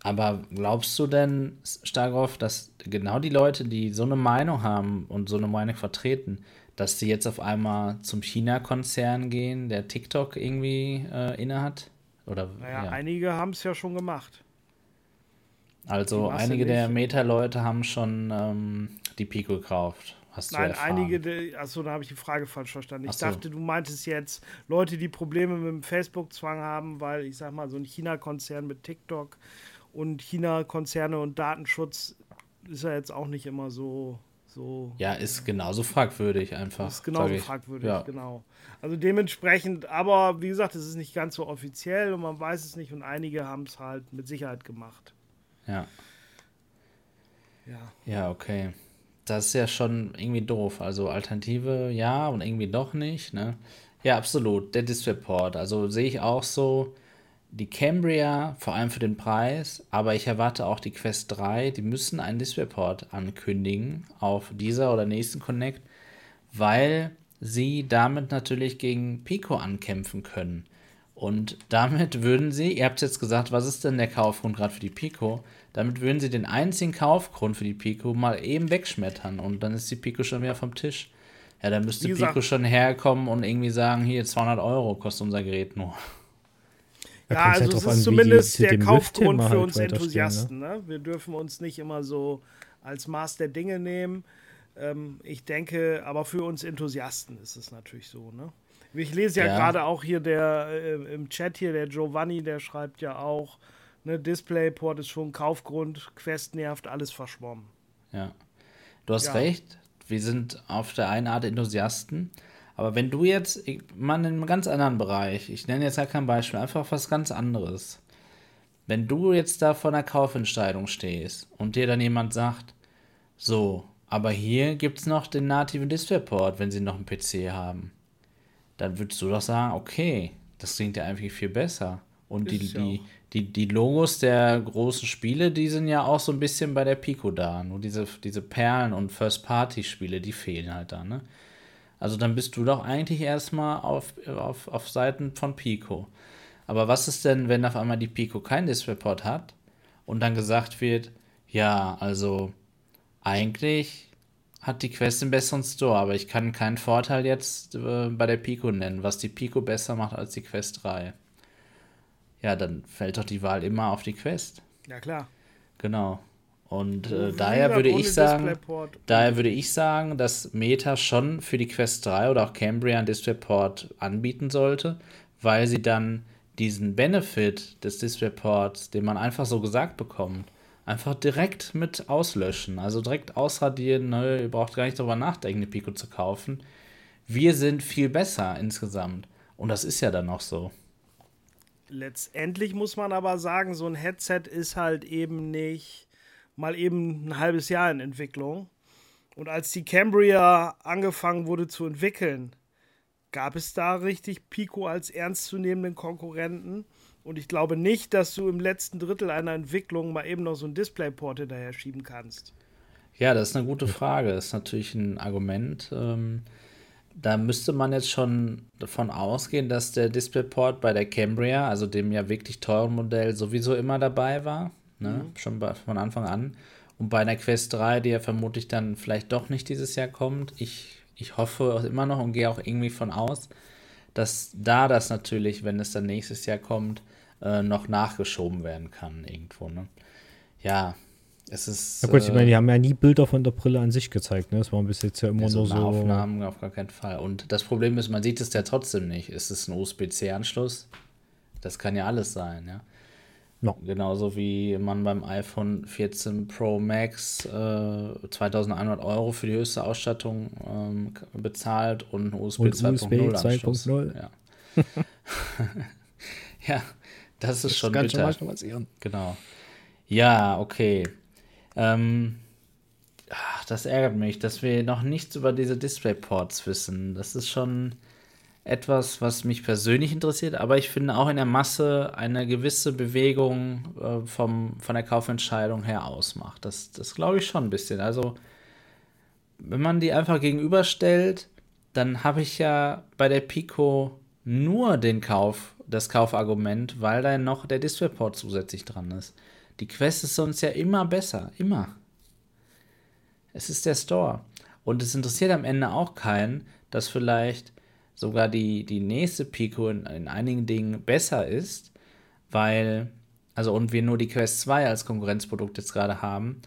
Aber glaubst du denn, Starkov, dass genau die Leute, die so eine Meinung haben und so eine Meinung vertreten, dass sie jetzt auf einmal zum China-Konzern gehen, der TikTok irgendwie äh, innehat? Oder, naja, ja. einige haben es ja schon gemacht. Also einige der Meta-Leute haben schon ähm, die Pico gekauft. Hast Nein, einige, achso, da habe ich die Frage falsch verstanden. Ich so. dachte, du meintest jetzt Leute, die Probleme mit dem Facebook-Zwang haben, weil ich sag mal, so ein China-Konzern mit TikTok und China-Konzerne und Datenschutz ist ja jetzt auch nicht immer so. so ja, ist genauso fragwürdig einfach. Ist genauso fragwürdig, ja. genau. Also dementsprechend, aber wie gesagt, es ist nicht ganz so offiziell und man weiß es nicht und einige haben es halt mit Sicherheit gemacht. Ja. Ja. Ja, okay. Das ist ja schon irgendwie doof. Also Alternative ja und irgendwie doch nicht, ne? Ja, absolut. Der Displayport. Also sehe ich auch so die Cambria, vor allem für den Preis, aber ich erwarte auch die Quest 3, die müssen einen Displayport ankündigen auf dieser oder nächsten Connect, weil sie damit natürlich gegen Pico ankämpfen können. Und damit würden sie, ihr habt jetzt gesagt, was ist denn der Kaufgrund gerade für die Pico? Damit würden sie den einzigen Kaufgrund für die Pico mal eben wegschmettern und dann ist die Pico schon wieder vom Tisch. Ja, dann müsste Pico schon herkommen und irgendwie sagen, hier 200 Euro kostet unser Gerät nur. Ja, also halt es ist an, zumindest die, der Kaufgrund für halt uns Enthusiasten. Ne? ne? Wir dürfen uns nicht immer so als Maß der Dinge nehmen. Ähm, ich denke, aber für uns Enthusiasten ist es natürlich so. Ne? Ich lese ja, ja. gerade auch hier der äh, im Chat hier, der Giovanni, der schreibt ja auch, ne, Displayport ist schon Kaufgrund, Quest nervt, alles verschwommen. Ja. Du hast ja. recht, wir sind auf der einen Art Enthusiasten. Aber wenn du jetzt, mal in einem ganz anderen Bereich, ich nenne jetzt gar kein Beispiel, einfach was ganz anderes. Wenn du jetzt da vor einer Kaufentscheidung stehst und dir dann jemand sagt, so, aber hier gibt es noch den nativen DisplayPort, wenn sie noch einen PC haben, dann würdest du doch sagen, okay, das klingt ja eigentlich viel besser. Und die, die, die, die Logos der großen Spiele, die sind ja auch so ein bisschen bei der Pico da. Nur diese, diese Perlen- und First-Party-Spiele, die fehlen halt da, ne? Also dann bist du doch eigentlich erstmal auf, auf, auf Seiten von Pico. Aber was ist denn, wenn auf einmal die Pico kein DisplayPort hat und dann gesagt wird, ja, also eigentlich hat die Quest einen besseren Store, aber ich kann keinen Vorteil jetzt äh, bei der Pico nennen, was die Pico besser macht als die Quest 3 ja, dann fällt doch die Wahl immer auf die Quest. Ja, klar. Genau. Und äh, daher würde ich sagen, daher würde ich sagen, dass Meta schon für die Quest 3 oder auch Cambria ein DisplayPort anbieten sollte, weil sie dann diesen Benefit des DisplayPorts, den man einfach so gesagt bekommt, einfach direkt mit auslöschen. Also direkt ausradieren, ne, ihr braucht gar nicht darüber nachdenken, eine Pico zu kaufen. Wir sind viel besser insgesamt. Und das ist ja dann auch so. Letztendlich muss man aber sagen, so ein Headset ist halt eben nicht mal eben ein halbes Jahr in Entwicklung. Und als die Cambria angefangen wurde zu entwickeln, gab es da richtig Pico als ernstzunehmenden Konkurrenten. Und ich glaube nicht, dass du im letzten Drittel einer Entwicklung mal eben noch so ein Displayport hinterher schieben kannst. Ja, das ist eine gute Frage. Das ist natürlich ein Argument. Ähm, da müsste man jetzt schon davon ausgehen, dass der DisplayPort bei der Cambria, also dem ja wirklich teuren Modell, sowieso immer dabei war. Ne? Mhm. Schon bei, von Anfang an. Und bei einer Quest 3, die ja vermutlich dann vielleicht doch nicht dieses Jahr kommt, ich, ich hoffe immer noch und gehe auch irgendwie von aus, dass da das natürlich, wenn es dann nächstes Jahr kommt, äh, noch nachgeschoben werden kann irgendwo. Ne? Ja, es ist. Ja gut, ich meine, die haben ja nie Bilder von der Brille an sich gezeigt, ne? Das war bis jetzt ja immer ja, so nur so. Aufnahmen auf gar keinen Fall. Und das Problem ist, man sieht es ja trotzdem nicht. Ist es ein USB-C-Anschluss? Das kann ja alles sein, ja. No. Genauso wie man beim iPhone 14 Pro Max äh, 2100 Euro für die höchste Ausstattung ähm, bezahlt und USB 2.0 Anschluss. 2.0. Ja. ja, das ist das schon ganz bitter. Schon genau. Ja, okay. Ähm, ach, das ärgert mich, dass wir noch nichts über diese DisplayPorts wissen. Das ist schon etwas, was mich persönlich interessiert, aber ich finde auch in der Masse eine gewisse Bewegung äh, vom, von der Kaufentscheidung her ausmacht. Das, das glaube ich schon ein bisschen. Also, wenn man die einfach gegenüberstellt, dann habe ich ja bei der Pico nur den Kauf, das Kaufargument, weil da noch der DisplayPort zusätzlich dran ist. Die Quest ist sonst ja immer besser. Immer. Es ist der Store. Und es interessiert am Ende auch keinen, dass vielleicht sogar die, die nächste Pico in, in einigen Dingen besser ist, weil, also und wir nur die Quest 2 als Konkurrenzprodukt jetzt gerade haben,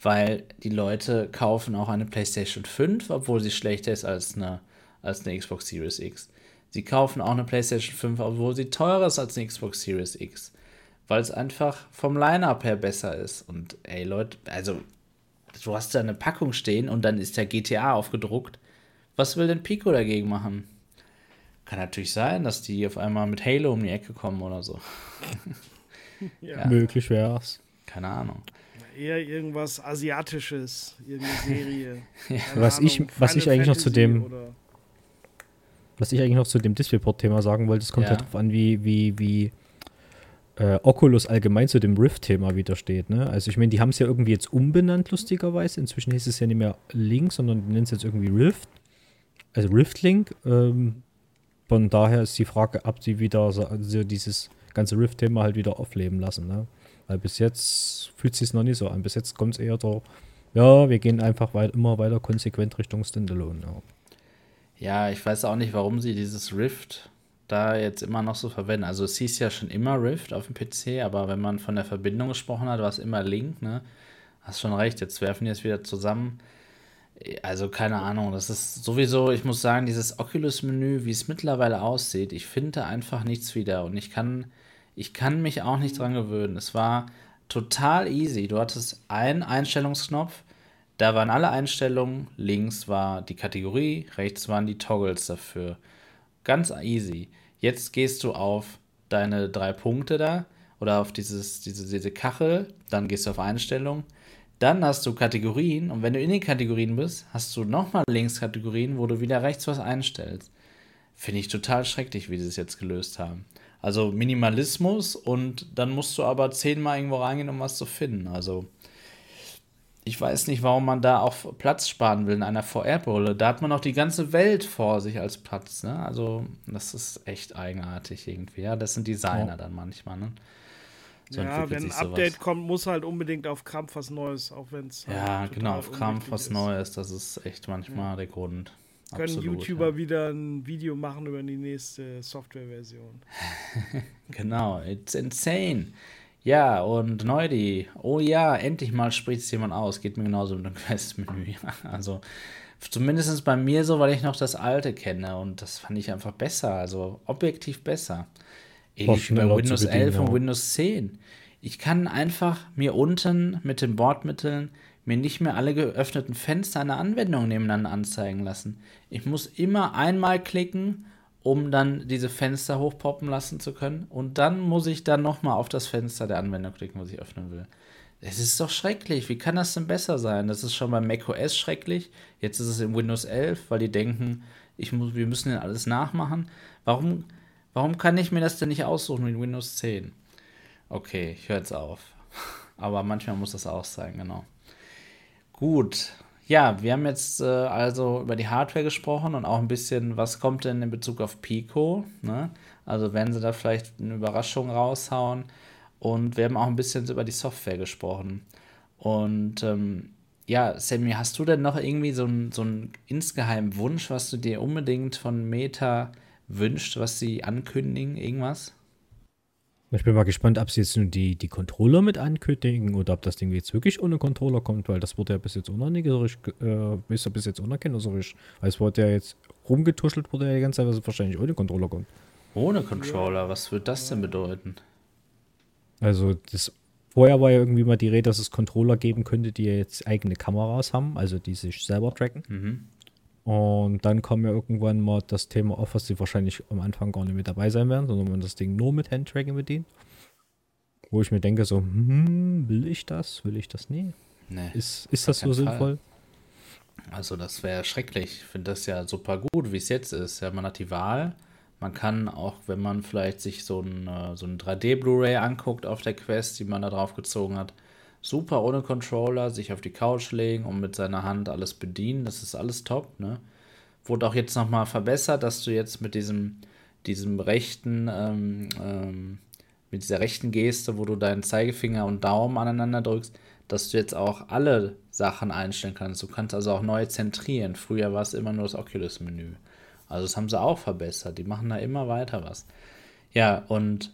weil die Leute kaufen auch eine PlayStation 5, obwohl sie schlechter ist als eine, als eine Xbox Series X. Sie kaufen auch eine PlayStation 5, obwohl sie teurer ist als eine Xbox Series X weil es einfach vom Line-Up her besser ist. Und ey, Leute, also du hast da eine Packung stehen und dann ist der GTA aufgedruckt. Was will denn Pico dagegen machen? Kann natürlich sein, dass die auf einmal mit Halo um die Ecke kommen oder so. ja. Möglich wäre es. Keine Ahnung. Eher irgendwas Asiatisches, irgendeine Serie. ja. Was, Ahnung, ich, was ich eigentlich Fantasy noch zu dem. Oder? Was ich eigentlich noch zu dem Displayport-Thema sagen wollte, es kommt ja. halt darauf an, wie, wie, wie äh, Oculus allgemein zu dem Rift-Thema widersteht. Ne? Also ich meine, die haben es ja irgendwie jetzt umbenannt, lustigerweise. Inzwischen hieß es ja nicht mehr Link, sondern die nennen es jetzt irgendwie Rift. Also Rift-Link. Ähm, von daher ist die Frage, ob sie wieder also dieses ganze Rift-Thema halt wieder aufleben lassen. Ne? Weil bis jetzt fühlt es sich noch nicht so an. Bis jetzt kommt es eher so, ja, wir gehen einfach weit, immer weiter konsequent Richtung Standalone. Ja. ja, ich weiß auch nicht, warum sie dieses Rift da jetzt immer noch so verwenden. Also es hieß ja schon immer Rift auf dem PC, aber wenn man von der Verbindung gesprochen hat, war es immer Link, ne? Hast schon recht, jetzt werfen die es wieder zusammen. Also keine Ahnung, das ist sowieso, ich muss sagen, dieses Oculus-Menü, wie es mittlerweile aussieht, ich finde einfach nichts wieder und ich kann, ich kann mich auch nicht dran gewöhnen. Es war total easy. Du hattest einen Einstellungsknopf, Da waren alle Einstellungen, links war die Kategorie, rechts waren die Toggles dafür. Ganz easy. Jetzt gehst du auf deine drei Punkte da oder auf dieses, diese, diese Kachel, dann gehst du auf Einstellungen, dann hast du Kategorien und wenn du in den Kategorien bist, hast du nochmal links Kategorien, wo du wieder rechts was einstellst. Finde ich total schrecklich, wie sie es jetzt gelöst haben. Also Minimalismus und dann musst du aber zehnmal irgendwo reingehen, um was zu finden. Also ich weiß nicht, warum man da auch Platz sparen will in einer VR-Brille. Da hat man auch die ganze Welt vor sich als Platz. Ne? Also das ist echt eigenartig irgendwie. Ja, das sind Designer ja. dann manchmal. Ne? Ja, wenn ein Update sowas. kommt, muss halt unbedingt auf Krampf was Neues, auch wenn es. Halt ja, genau, auf Krampf was ist. Neues. Das ist echt manchmal ja. der Grund. Können Absolut, YouTuber ja. wieder ein Video machen über die nächste Softwareversion. genau, it's insane. Ja, und Neudi, oh ja, endlich mal spricht es jemand aus. Geht mir genauso mit dem Quest-Menü. also, zumindest bei mir so, weil ich noch das alte kenne und das fand ich einfach besser, also objektiv besser. Ähnlich wie bei Windows 11 und Windows 10. Ich kann einfach mir unten mit den Bordmitteln mir nicht mehr alle geöffneten Fenster einer Anwendung nebeneinander anzeigen lassen. Ich muss immer einmal klicken, um dann diese Fenster hochpoppen lassen zu können. Und dann muss ich dann nochmal auf das Fenster der Anwendung klicken, was ich öffnen will. Es ist doch schrecklich. Wie kann das denn besser sein? Das ist schon bei macOS schrecklich. Jetzt ist es in Windows 11, weil die denken, ich muss, wir müssen ja alles nachmachen. Warum, warum kann ich mir das denn nicht aussuchen in Windows 10? Okay, ich höre jetzt auf. Aber manchmal muss das auch sein, genau. Gut. Ja, wir haben jetzt äh, also über die Hardware gesprochen und auch ein bisschen, was kommt denn in Bezug auf Pico. Ne? Also werden sie da vielleicht eine Überraschung raushauen. Und wir haben auch ein bisschen über die Software gesprochen. Und ähm, ja, Sammy, hast du denn noch irgendwie so einen so insgeheimen Wunsch, was du dir unbedingt von Meta wünscht, was sie ankündigen? Irgendwas? Ich bin mal gespannt, ob sie jetzt nur die, die Controller mit ankündigen oder ob das Ding jetzt wirklich ohne Controller kommt, weil das wurde ja bis jetzt unerkennlich, äh, ist ja bis jetzt unerkennlich. Weil es wurde ja jetzt rumgetuschelt, wurde ja die ganze Zeit, dass es wahrscheinlich ohne Controller kommt. Ohne Controller, was würde das denn bedeuten? Also, das, vorher war ja irgendwie mal die Rede, dass es Controller geben könnte, die ja jetzt eigene Kameras haben, also die sich selber tracken. Mhm. Und dann kam ja irgendwann mal das Thema auf, was sie wahrscheinlich am Anfang gar nicht mit dabei sein werden, sondern man das Ding nur mit Handtracking bedient. Wo ich mir denke, so, hm, will ich das? Will ich das nie? Nee, ist, ist das so sinnvoll? Also, das wäre schrecklich. Ich finde das ja super gut, wie es jetzt ist. Ja, man hat die Wahl. Man kann auch, wenn man vielleicht sich so ein, äh, so ein 3D-Blu-ray anguckt auf der Quest, die man da drauf gezogen hat, super ohne Controller, sich auf die Couch legen und mit seiner Hand alles bedienen. Das ist alles top, ne? Wurde auch jetzt nochmal verbessert, dass du jetzt mit diesem, diesem rechten, ähm, ähm, mit dieser rechten Geste, wo du deinen Zeigefinger und Daumen aneinander drückst, dass du jetzt auch alle Sachen einstellen kannst. Du kannst also auch neu zentrieren. Früher war es immer nur das Oculus-Menü. Also das haben sie auch verbessert. Die machen da immer weiter was. Ja, und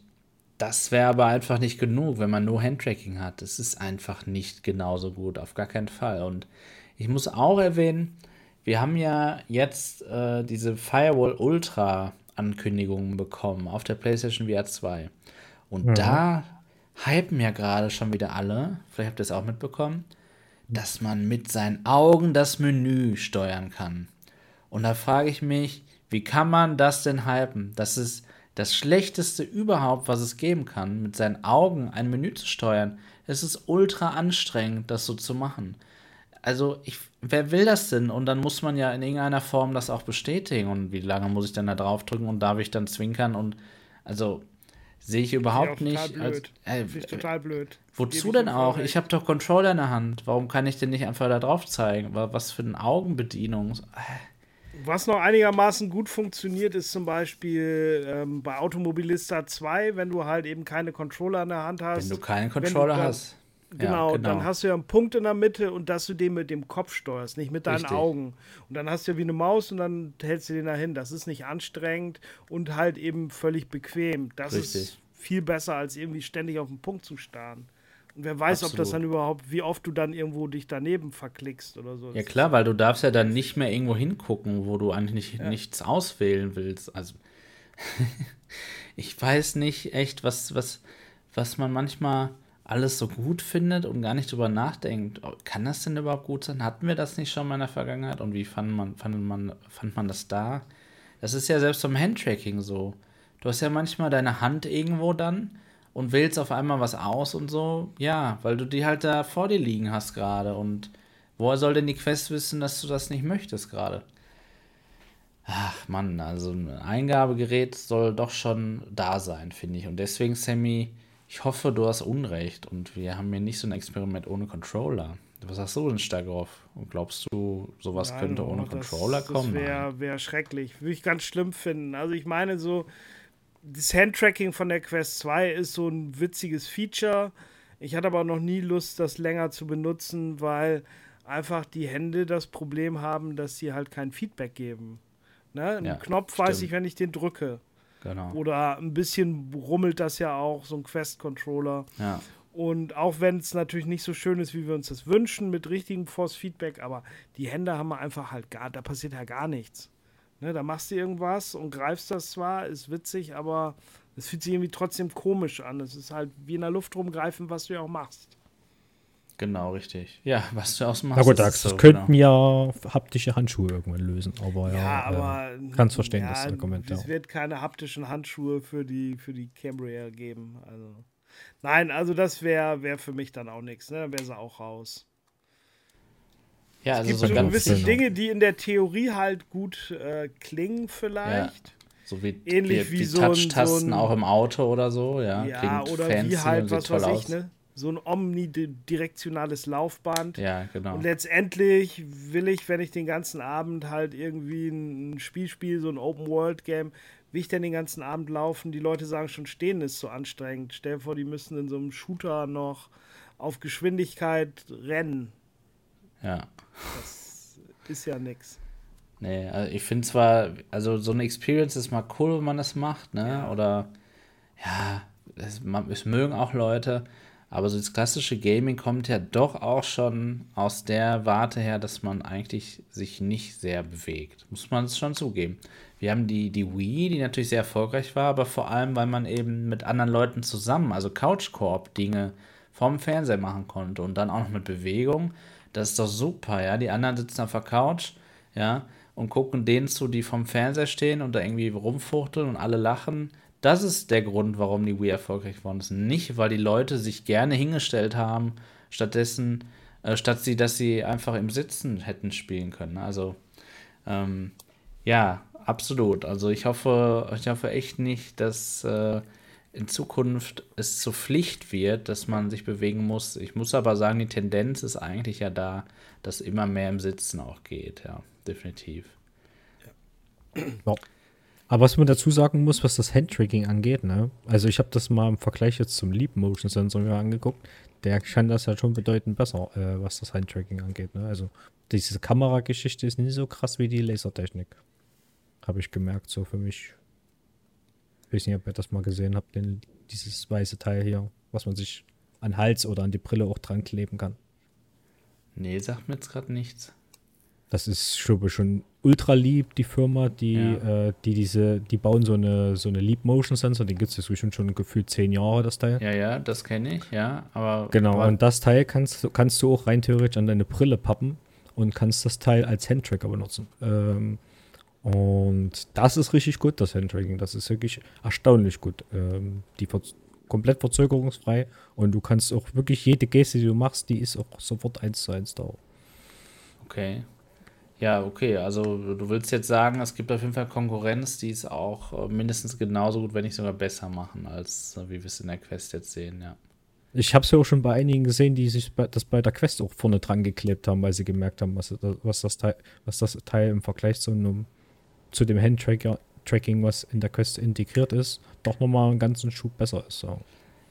das wäre aber einfach nicht genug, wenn man nur Handtracking hat. Das ist einfach nicht genauso gut, auf gar keinen Fall. Und ich muss auch erwähnen, wir haben ja jetzt äh, diese Firewall Ultra Ankündigungen bekommen auf der PlayStation VR 2. Und mhm. da hypen ja gerade schon wieder alle, vielleicht habt ihr es auch mitbekommen, dass man mit seinen Augen das Menü steuern kann. Und da frage ich mich, wie kann man das denn hypen? Das ist das Schlechteste überhaupt, was es geben kann, mit seinen Augen ein Menü zu steuern. Es ist ultra anstrengend, das so zu machen. Also, ich, wer will das denn? Und dann muss man ja in irgendeiner Form das auch bestätigen. Und wie lange muss ich denn da draufdrücken und darf ich dann zwinkern? Und also sehe ich überhaupt nicht. Als, äh, total blöd. Wozu denn auch? Ich habe doch Controller in der Hand. Warum kann ich denn nicht einfach da drauf zeigen? Was für eine Augenbedienung? Äh. Was noch einigermaßen gut funktioniert, ist zum Beispiel ähm, bei Automobilista 2, wenn du halt eben keine Controller in der Hand hast. Wenn du keinen Controller dann, hast. Genau, ja, genau, dann hast du ja einen Punkt in der Mitte und dass du den mit dem Kopf steuerst, nicht mit deinen Richtig. Augen. Und dann hast du ja wie eine Maus und dann hältst du den dahin. Das ist nicht anstrengend und halt eben völlig bequem. Das Richtig. ist viel besser, als irgendwie ständig auf den Punkt zu starren. Wer weiß, Absolut. ob das dann überhaupt, wie oft du dann irgendwo dich daneben verklickst oder so. Ja klar, weil du darfst ja dann nicht mehr irgendwo hingucken, wo du eigentlich ja. nichts auswählen willst. Also ich weiß nicht echt, was, was, was man manchmal alles so gut findet und gar nicht drüber nachdenkt, oh, kann das denn überhaupt gut sein? Hatten wir das nicht schon mal in der Vergangenheit und wie fand man, fand man, fand man das da? Das ist ja selbst beim Handtracking so. Du hast ja manchmal deine Hand irgendwo dann und wählst auf einmal was aus und so. Ja, weil du die halt da vor dir liegen hast gerade. Und woher soll denn die Quest wissen, dass du das nicht möchtest gerade? Ach Mann, also ein Eingabegerät soll doch schon da sein, finde ich. Und deswegen, Sammy, ich hoffe, du hast Unrecht und wir haben hier nicht so ein Experiment ohne Controller. Was hast du denn stark drauf? Und glaubst du, sowas Nein, könnte ohne oh, das, Controller kommen? Das wäre wär schrecklich. Würde ich ganz schlimm finden. Also ich meine so, das Handtracking von der Quest 2 ist so ein witziges Feature. Ich hatte aber noch nie Lust, das länger zu benutzen, weil einfach die Hände das Problem haben, dass sie halt kein Feedback geben. Ne? Ein ja, Knopf stimmt. weiß ich, wenn ich den drücke. Genau. Oder ein bisschen rummelt das ja auch, so ein Quest-Controller. Ja. Und auch wenn es natürlich nicht so schön ist, wie wir uns das wünschen, mit richtigem Force-Feedback, aber die Hände haben wir einfach halt gar, da passiert ja gar nichts. Ne, da machst du irgendwas und greifst das zwar, ist witzig, aber es fühlt sich irgendwie trotzdem komisch an. Es ist halt wie in der Luft rumgreifen, was du ja auch machst. Genau, richtig. Ja, was du ausmachst. Na gut, das, so, könnten genau. ja haptische Handschuhe irgendwann lösen. Aber ja, ja aber äh, kannst verstehen, ja, das Argument. Es ja. wird keine haptischen Handschuhe für die, für die Cambria geben. Also. Nein, also das wäre wär für mich dann auch nichts. Ne? Dann wäre sie auch raus. Ja, also es gibt so, gewisse genau. Dinge, die in der Theorie halt gut äh, klingen vielleicht. Ja. So wie, Ähnlich wie, wie die so Touch-Tasten so auch im Auto oder so, ja. Ja, oder wie halt, was weiß ich, ne? so ein omnidirektionales Laufband. Ja, genau. Und letztendlich will ich, wenn ich den ganzen Abend halt irgendwie ein Spiel spiele, so ein Open-World-Game, will ich denn den ganzen Abend laufen? Die Leute sagen schon, stehen ist so anstrengend. Stell dir vor, die müssen in so einem Shooter noch auf Geschwindigkeit rennen. Ja. Das ist ja nix. Nee, also ich finde zwar, also so eine Experience ist mal cool, wenn man das macht, ne? Ja. Oder ja, es, es mögen auch Leute, aber so das klassische Gaming kommt ja doch auch schon aus der Warte her, dass man eigentlich sich nicht sehr bewegt. Muss man es schon zugeben. Wir haben die, die Wii, die natürlich sehr erfolgreich war, aber vor allem, weil man eben mit anderen Leuten zusammen, also Couch-Koop-Dinge vom Fernseher machen konnte und dann auch noch mit Bewegung. Das ist doch super, ja. Die anderen sitzen auf der Couch, ja, und gucken denen zu, die vom Fernseher stehen und da irgendwie rumfuchteln und alle lachen. Das ist der Grund, warum die Wii erfolgreich geworden ist. Nicht, weil die Leute sich gerne hingestellt haben, stattdessen, äh, statt sie, dass sie einfach im Sitzen hätten spielen können. Also, ähm, ja, absolut. Also ich hoffe, ich hoffe echt nicht, dass äh, in Zukunft es zur Pflicht wird, dass man sich bewegen muss. Ich muss aber sagen, die Tendenz ist eigentlich ja da, dass immer mehr im Sitzen auch geht, ja, definitiv. Ja. Aber was man dazu sagen muss, was das Handtracking angeht, ne? Also ich habe das mal im Vergleich jetzt zum Leap Motion Sensor angeguckt. Der scheint das ja schon bedeutend besser, äh, was das Handtracking angeht, ne? Also diese Kamerageschichte ist nicht so krass wie die Lasertechnik. Habe ich gemerkt, so für mich. Ich weiß nicht, ob ihr das mal gesehen habt, denn dieses weiße Teil hier, was man sich an Hals oder an die Brille auch dran kleben kann. Nee, sagt mir jetzt gerade nichts. Das ist schon, schon ultra lieb, die Firma, die, ja. äh, die diese, die bauen so eine, so eine Leap Motion Sensor, den gibt es bestimmt schon gefühlt zehn Jahre, das Teil. Ja, ja, das kenne ich, ja, aber. Genau, aber und das Teil kannst, kannst du auch rein theoretisch an deine Brille pappen und kannst das Teil als Handtracker benutzen. Ähm, und das ist richtig gut, das Handtracking. Das ist wirklich erstaunlich gut. Ähm, die ver komplett verzögerungsfrei und du kannst auch wirklich jede Geste, die du machst, die ist auch sofort eins zu eins da. Okay. Ja, okay. Also du willst jetzt sagen, es gibt auf jeden Fall Konkurrenz, die es auch äh, mindestens genauso gut, wenn nicht sogar besser machen, als äh, wie wir es in der Quest jetzt sehen, ja. Ich habe es ja auch schon bei einigen gesehen, die sich bei, das bei der Quest auch vorne dran geklebt haben, weil sie gemerkt haben, was, was, das, Teil, was das Teil im Vergleich zu, einem, zu dem Handtracking, was in der Quest integriert ist, doch nochmal einen ganzen Schub besser ist. So.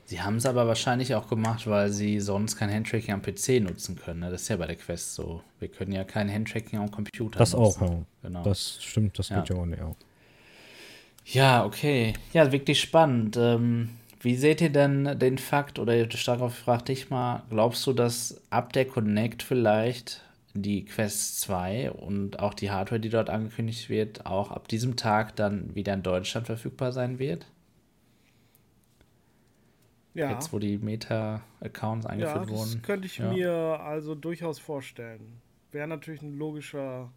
Sie haben es aber wahrscheinlich auch gemacht, weil sie sonst kein Handtracking am PC nutzen können. Ne? Das ist ja bei der Quest so. Wir können ja kein Handtracking am Computer das nutzen. Das auch, ja. Genau. Das stimmt, das ja. geht ja auch nicht. Ja. ja, okay. Ja, wirklich spannend. Ähm, wie seht ihr denn den Fakt, oder darauf frage dich mal, glaubst du, dass ab der Connect vielleicht die Quest 2 und auch die Hardware, die dort angekündigt wird, auch ab diesem Tag dann wieder in Deutschland verfügbar sein wird? Ja. Jetzt, wo die Meta-Accounts eingeführt ja, wurden. Das könnte ich ja. mir also durchaus vorstellen. Wäre natürlich ein logischer.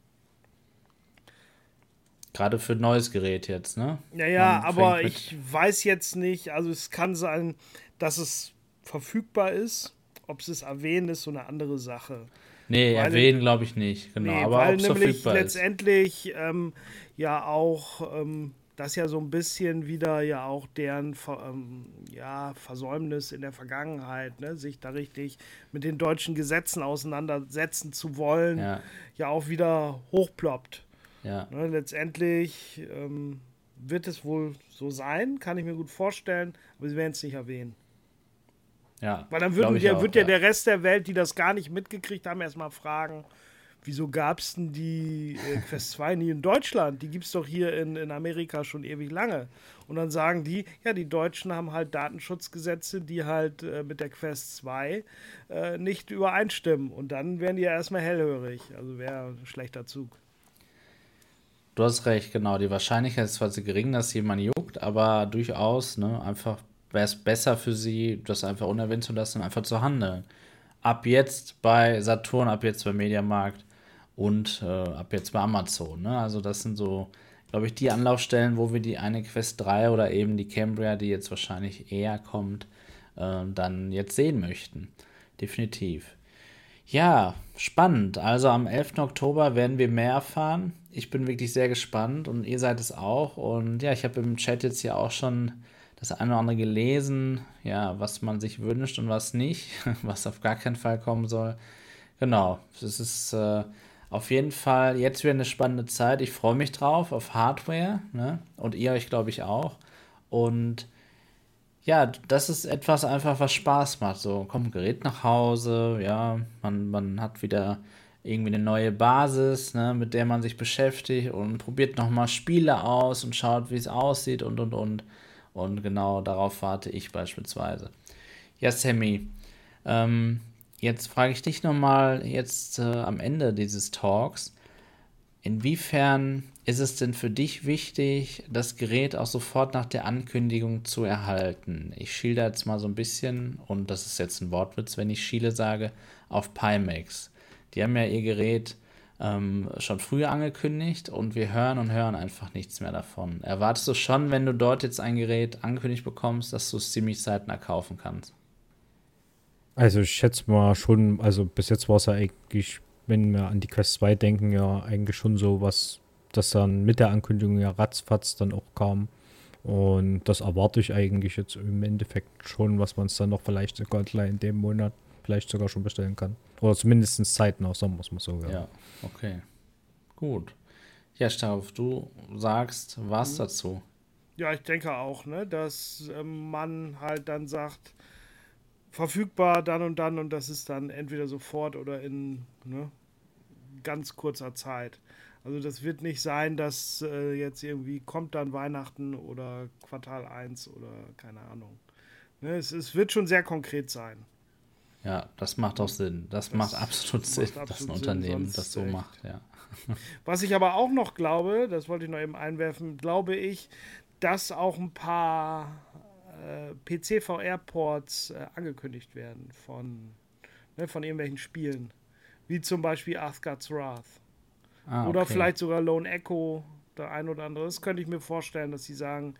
Gerade für ein neues Gerät jetzt, ne? Ja, ja, aber ich weiß jetzt nicht. Also, es kann sein, dass es verfügbar ist. Ob es erwähnen ist, so eine andere Sache. Nee, weil, erwähnen glaube ich nicht, genau. Nee, aber weil nämlich letztendlich ähm, ja auch ähm, das ja so ein bisschen wieder ja auch deren ähm, ja, Versäumnis in der Vergangenheit, ne, sich da richtig mit den deutschen Gesetzen auseinandersetzen zu wollen, ja, ja auch wieder hochploppt. Ja. Ne, letztendlich ähm, wird es wohl so sein, kann ich mir gut vorstellen, aber sie werden es nicht erwähnen. Ja, Weil dann würden wir, auch, wird ja, ja der Rest der Welt, die das gar nicht mitgekriegt haben, erstmal fragen, wieso gab es denn die äh, Quest 2 nie in Deutschland? Die gibt es doch hier in, in Amerika schon ewig lange. Und dann sagen die, ja, die Deutschen haben halt Datenschutzgesetze, die halt äh, mit der Quest 2 äh, nicht übereinstimmen. Und dann werden die ja erstmal hellhörig. Also wäre ein schlechter Zug. Du hast recht, genau. Die Wahrscheinlichkeit ist zwar zu gering, dass jemand juckt, aber durchaus, ne, einfach wäre es besser für sie, das einfach unerwähnt zu lassen, einfach zu handeln. Ab jetzt bei Saturn, ab jetzt bei Mediamarkt und äh, ab jetzt bei Amazon. Ne? Also das sind so, glaube ich, die Anlaufstellen, wo wir die eine Quest 3 oder eben die Cambria, die jetzt wahrscheinlich eher kommt, äh, dann jetzt sehen möchten. Definitiv. Ja, spannend. Also am 11. Oktober werden wir mehr erfahren. Ich bin wirklich sehr gespannt und ihr seid es auch. Und ja, ich habe im Chat jetzt hier auch schon das eine oder andere gelesen, ja, was man sich wünscht und was nicht, was auf gar keinen Fall kommen soll. Genau, es ist äh, auf jeden Fall jetzt wieder eine spannende Zeit. Ich freue mich drauf auf Hardware ne? und ihr euch, glaube ich, auch. Und ja, das ist etwas einfach, was Spaß macht. So kommt ein Gerät nach Hause, ja, man, man hat wieder irgendwie eine neue Basis, ne, mit der man sich beschäftigt und probiert nochmal Spiele aus und schaut, wie es aussieht und und und. Und genau darauf warte ich beispielsweise. Ja, Sammy, ähm, Jetzt frage ich dich nochmal jetzt äh, am Ende dieses Talks, inwiefern ist es denn für dich wichtig, das Gerät auch sofort nach der Ankündigung zu erhalten? Ich schiele jetzt mal so ein bisschen, und das ist jetzt ein Wortwitz, wenn ich schiele sage, auf Pimax. Die haben ja ihr Gerät ähm, schon früher angekündigt und wir hören und hören einfach nichts mehr davon. Erwartest du schon, wenn du dort jetzt ein Gerät angekündigt bekommst, dass du es ziemlich zeitnah kaufen kannst? Also ich schätze mal schon, also bis jetzt war es ja eigentlich, wenn wir an die Quest 2 denken, ja eigentlich schon so was, das dann mit der Ankündigung ja ratzfatz dann auch kam. Und das erwarte ich eigentlich jetzt im Endeffekt schon, was man es dann noch vielleicht sogar in dem Monat vielleicht sogar schon bestellen kann. Oder zumindest zeitnah, sagen wir es mal so. Ja. ja, okay. Gut. Ja, Stauf, du sagst was mhm. dazu? Ja, ich denke auch, ne, dass ähm, man halt dann sagt, verfügbar dann und dann und das ist dann entweder sofort oder in ne, ganz kurzer Zeit. Also das wird nicht sein, dass äh, jetzt irgendwie kommt dann Weihnachten oder Quartal 1 oder keine Ahnung. Ne, es, es wird schon sehr konkret sein. Ja, das macht auch Sinn. Das, das macht absolut Sinn, absolut dass ein Unternehmen das so echt. macht, ja. Was ich aber auch noch glaube, das wollte ich noch eben einwerfen, glaube ich, dass auch ein paar äh, PC-VR-Ports äh, angekündigt werden von, ne, von irgendwelchen Spielen. Wie zum Beispiel Asgard's Wrath. Ah, oder vielleicht sogar Lone Echo, der ein oder andere. Das könnte ich mir vorstellen, dass sie sagen,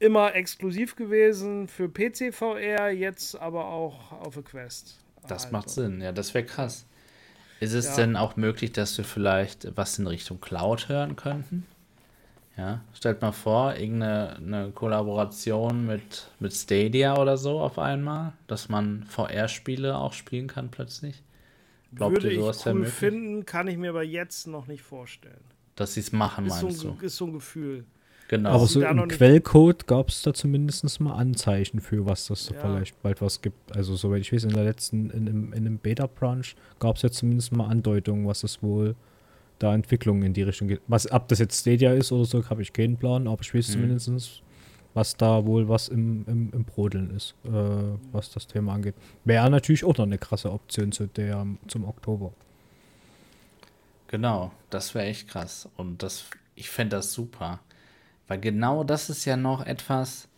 immer exklusiv gewesen für PC-VR, jetzt aber auch auf der Quest. Das also. macht Sinn, ja, das wäre krass. Ist es ja. denn auch möglich, dass wir vielleicht was in Richtung Cloud hören könnten? Ja, stellt mal vor, irgendeine Kollaboration mit, mit Stadia oder so auf einmal, dass man VR-Spiele auch spielen kann plötzlich. Glaubt Würde ihr, sowas ich cool möglich? finden, kann ich mir aber jetzt noch nicht vorstellen. Dass sie es machen, ist meinst so ein, du? Ist so ein Gefühl. Genau. Aber so im Quellcode gab es da zumindest mal Anzeichen für, was das ja. vielleicht bald was gibt. Also soweit ich weiß, in der letzten, in, in, in einem Beta-Branch gab es ja zumindest mal Andeutungen, was es wohl da Entwicklungen in die Richtung geht. Was, ob das jetzt Stadia ist oder so, habe ich keinen Plan, aber ich weiß mhm. zumindest, was da wohl was im, im, im Brodeln ist, äh, was das Thema angeht. Wäre natürlich auch noch eine krasse Option zu der, zum Oktober. Genau, das wäre echt krass. Und das, ich fände das super. Weil genau das ist ja noch etwas,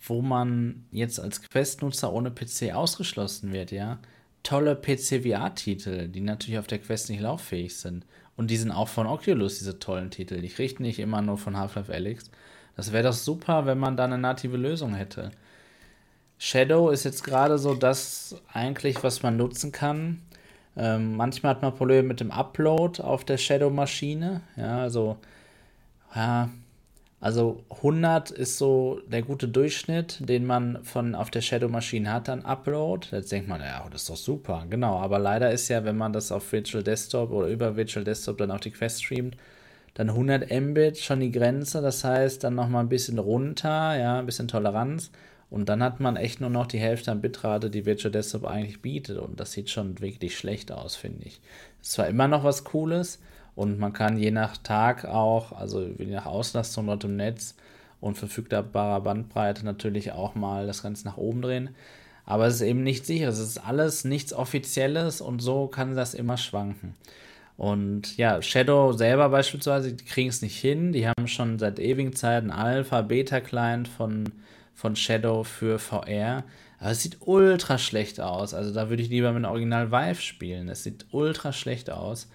wo man jetzt als Quest-Nutzer ohne PC ausgeschlossen wird, ja. Tolle PC-VR-Titel, die natürlich auf der Quest nicht lauffähig sind. Und die sind auch von Oculus, diese tollen Titel. Ich richte nicht immer nur von Half-Life Alyx. Das wäre doch super, wenn man da eine native Lösung hätte. Shadow ist jetzt gerade so das eigentlich, was man nutzen kann. Ähm, manchmal hat man Probleme mit dem Upload auf der Shadow-Maschine. Ja, also, ja, also 100 ist so der gute Durchschnitt, den man von auf der Shadow-Maschine hat, dann Upload. Jetzt denkt man, ja, das ist doch super. Genau, aber leider ist ja, wenn man das auf Virtual Desktop oder über Virtual Desktop dann auf die Quest streamt, dann 100 Mbit schon die Grenze. Das heißt, dann nochmal ein bisschen runter, ja, ein bisschen Toleranz. Und dann hat man echt nur noch die Hälfte an Bitrate, die Virtual Desktop eigentlich bietet. Und das sieht schon wirklich schlecht aus, finde ich. Ist zwar immer noch was Cooles und man kann je nach Tag auch, also je nach Auslastung dort im Netz und verfügbarer Bandbreite natürlich auch mal das Ganze nach oben drehen. Aber es ist eben nicht sicher. Es ist alles nichts Offizielles und so kann das immer schwanken. Und ja, Shadow selber beispielsweise, die kriegen es nicht hin. Die haben schon seit ewigen Zeiten Alpha-Beta-Client von von Shadow für VR. Aber es sieht ultra schlecht aus. Also da würde ich lieber mit Original Vive spielen. Es sieht ultra schlecht aus.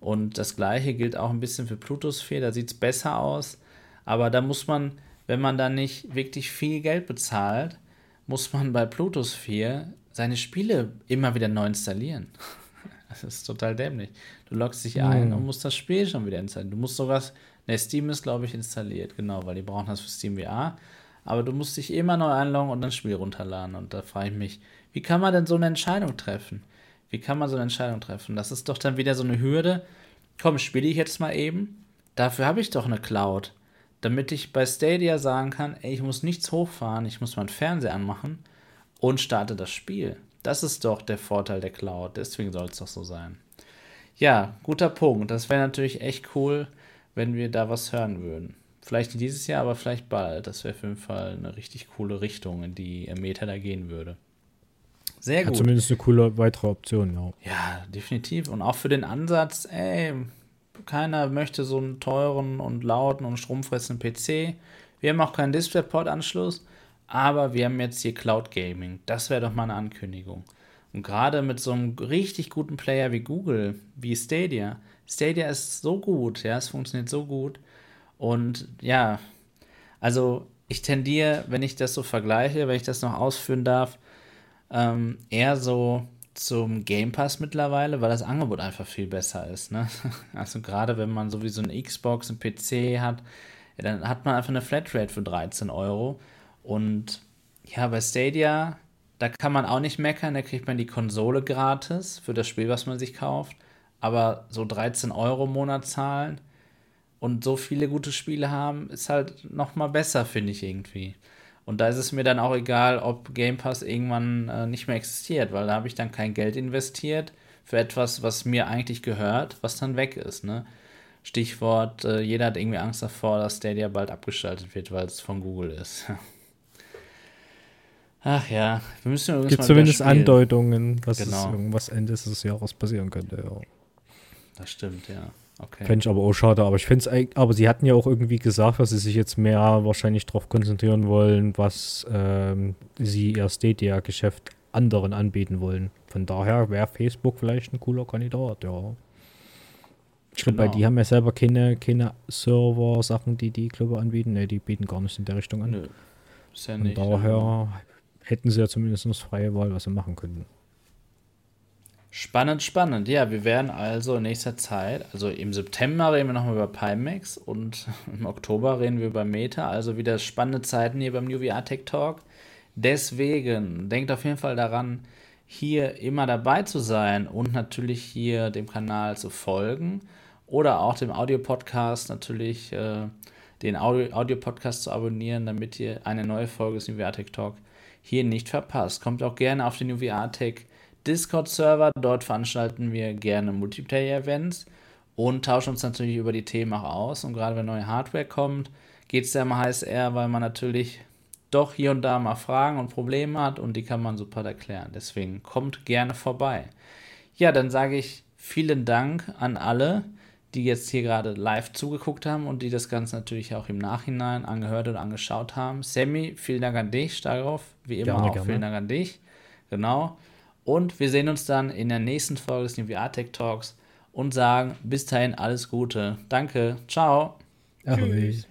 Und das gleiche gilt auch ein bisschen für Plutosphere. Da sieht es besser aus. Aber da muss man, wenn man da nicht wirklich viel Geld bezahlt, muss man bei Plutosphere seine Spiele immer wieder neu installieren. Das ist total dämlich. Du loggst dich ein und musst das Spiel schon wieder installieren. Du musst sowas, ne, Steam ist, glaube ich, installiert, genau, weil die brauchen das für Steam VR. Aber du musst dich immer neu einloggen und das Spiel runterladen. Und da frage ich mich, wie kann man denn so eine Entscheidung treffen? Wie kann man so eine Entscheidung treffen? Das ist doch dann wieder so eine Hürde. Komm, spiele ich jetzt mal eben. Dafür habe ich doch eine Cloud. Damit ich bei Stadia sagen kann, ey, ich muss nichts hochfahren, ich muss meinen Fernseher anmachen und starte das Spiel. Das ist doch der Vorteil der Cloud. Deswegen soll es doch so sein. Ja, guter Punkt. Das wäre natürlich echt cool, wenn wir da was hören würden. Vielleicht nicht dieses Jahr, aber vielleicht bald. Das wäre auf jeden Fall eine richtig coole Richtung, in die Meta da gehen würde. Sehr gut. Ja, zumindest eine coole weitere Option, ja. Ja, definitiv. Und auch für den Ansatz, ey, keiner möchte so einen teuren und lauten und stromfressenden PC. Wir haben auch keinen DisplayPort-Anschluss, aber wir haben jetzt hier Cloud Gaming. Das wäre doch mal eine Ankündigung. Und gerade mit so einem richtig guten Player wie Google, wie Stadia. Stadia ist so gut, ja, es funktioniert so gut. Und ja, also ich tendiere, wenn ich das so vergleiche, wenn ich das noch ausführen darf, ähm, eher so zum Game Pass mittlerweile, weil das Angebot einfach viel besser ist. Ne? Also gerade wenn man sowieso eine Xbox, einen PC hat, ja, dann hat man einfach eine Flatrate für 13 Euro. Und ja, bei Stadia, da kann man auch nicht meckern, da kriegt man die Konsole gratis für das Spiel, was man sich kauft. Aber so 13 Euro im Monat zahlen, und so viele gute Spiele haben, ist halt noch mal besser, finde ich irgendwie. Und da ist es mir dann auch egal, ob Game Pass irgendwann äh, nicht mehr existiert, weil da habe ich dann kein Geld investiert für etwas, was mir eigentlich gehört, was dann weg ist. Ne? Stichwort, äh, jeder hat irgendwie Angst davor, dass Stadia bald abgeschaltet wird, weil es von Google ist. Ach ja, wir müssen übrigens Gibt zumindest Andeutungen, was genau. irgendwas Ende des Jahres passieren könnte. Ja. Das stimmt, ja. Okay. Fände ich aber auch schade. Aber ich finde es, aber sie hatten ja auch irgendwie gesagt, dass sie sich jetzt mehr wahrscheinlich darauf konzentrieren wollen, was ähm, sie ihr Stadia-Geschäft anderen anbieten wollen. Von daher wäre Facebook vielleicht ein cooler Kandidat, ja. Ich glaube, genau. bei die haben ja selber keine, keine Server-Sachen, die die, glaube anbieten. Ne, die bieten gar nicht in der Richtung an. Nö, ist ja Von nicht. daher ja. hätten sie ja zumindest freie Wahl, was sie machen könnten. Spannend, spannend. Ja, wir werden also in nächster Zeit, also im September reden wir nochmal über Pimax und im Oktober reden wir über Meta, also wieder spannende Zeiten hier beim New VR Tech Talk. Deswegen denkt auf jeden Fall daran, hier immer dabei zu sein und natürlich hier dem Kanal zu folgen oder auch dem Audio-Podcast natürlich äh, den Audio-Podcast zu abonnieren, damit ihr eine neue Folge des New VR Tech Talk hier nicht verpasst. Kommt auch gerne auf den New VR Tech Discord-Server. Dort veranstalten wir gerne Multiplayer-Events und tauschen uns natürlich über die Themen auch aus. Und gerade wenn neue Hardware kommt, geht es ja immer HSR, weil man natürlich doch hier und da mal Fragen und Probleme hat und die kann man super erklären. Deswegen kommt gerne vorbei. Ja, dann sage ich vielen Dank an alle, die jetzt hier gerade live zugeguckt haben und die das Ganze natürlich auch im Nachhinein angehört oder angeschaut haben. Sammy, vielen Dank an dich, darauf. Wie immer Gerne, auch gerne. vielen Dank an dich. Genau. Und wir sehen uns dann in der nächsten Folge des New VR Tech Talks und sagen bis dahin alles Gute. Danke. Ciao. Tschüss.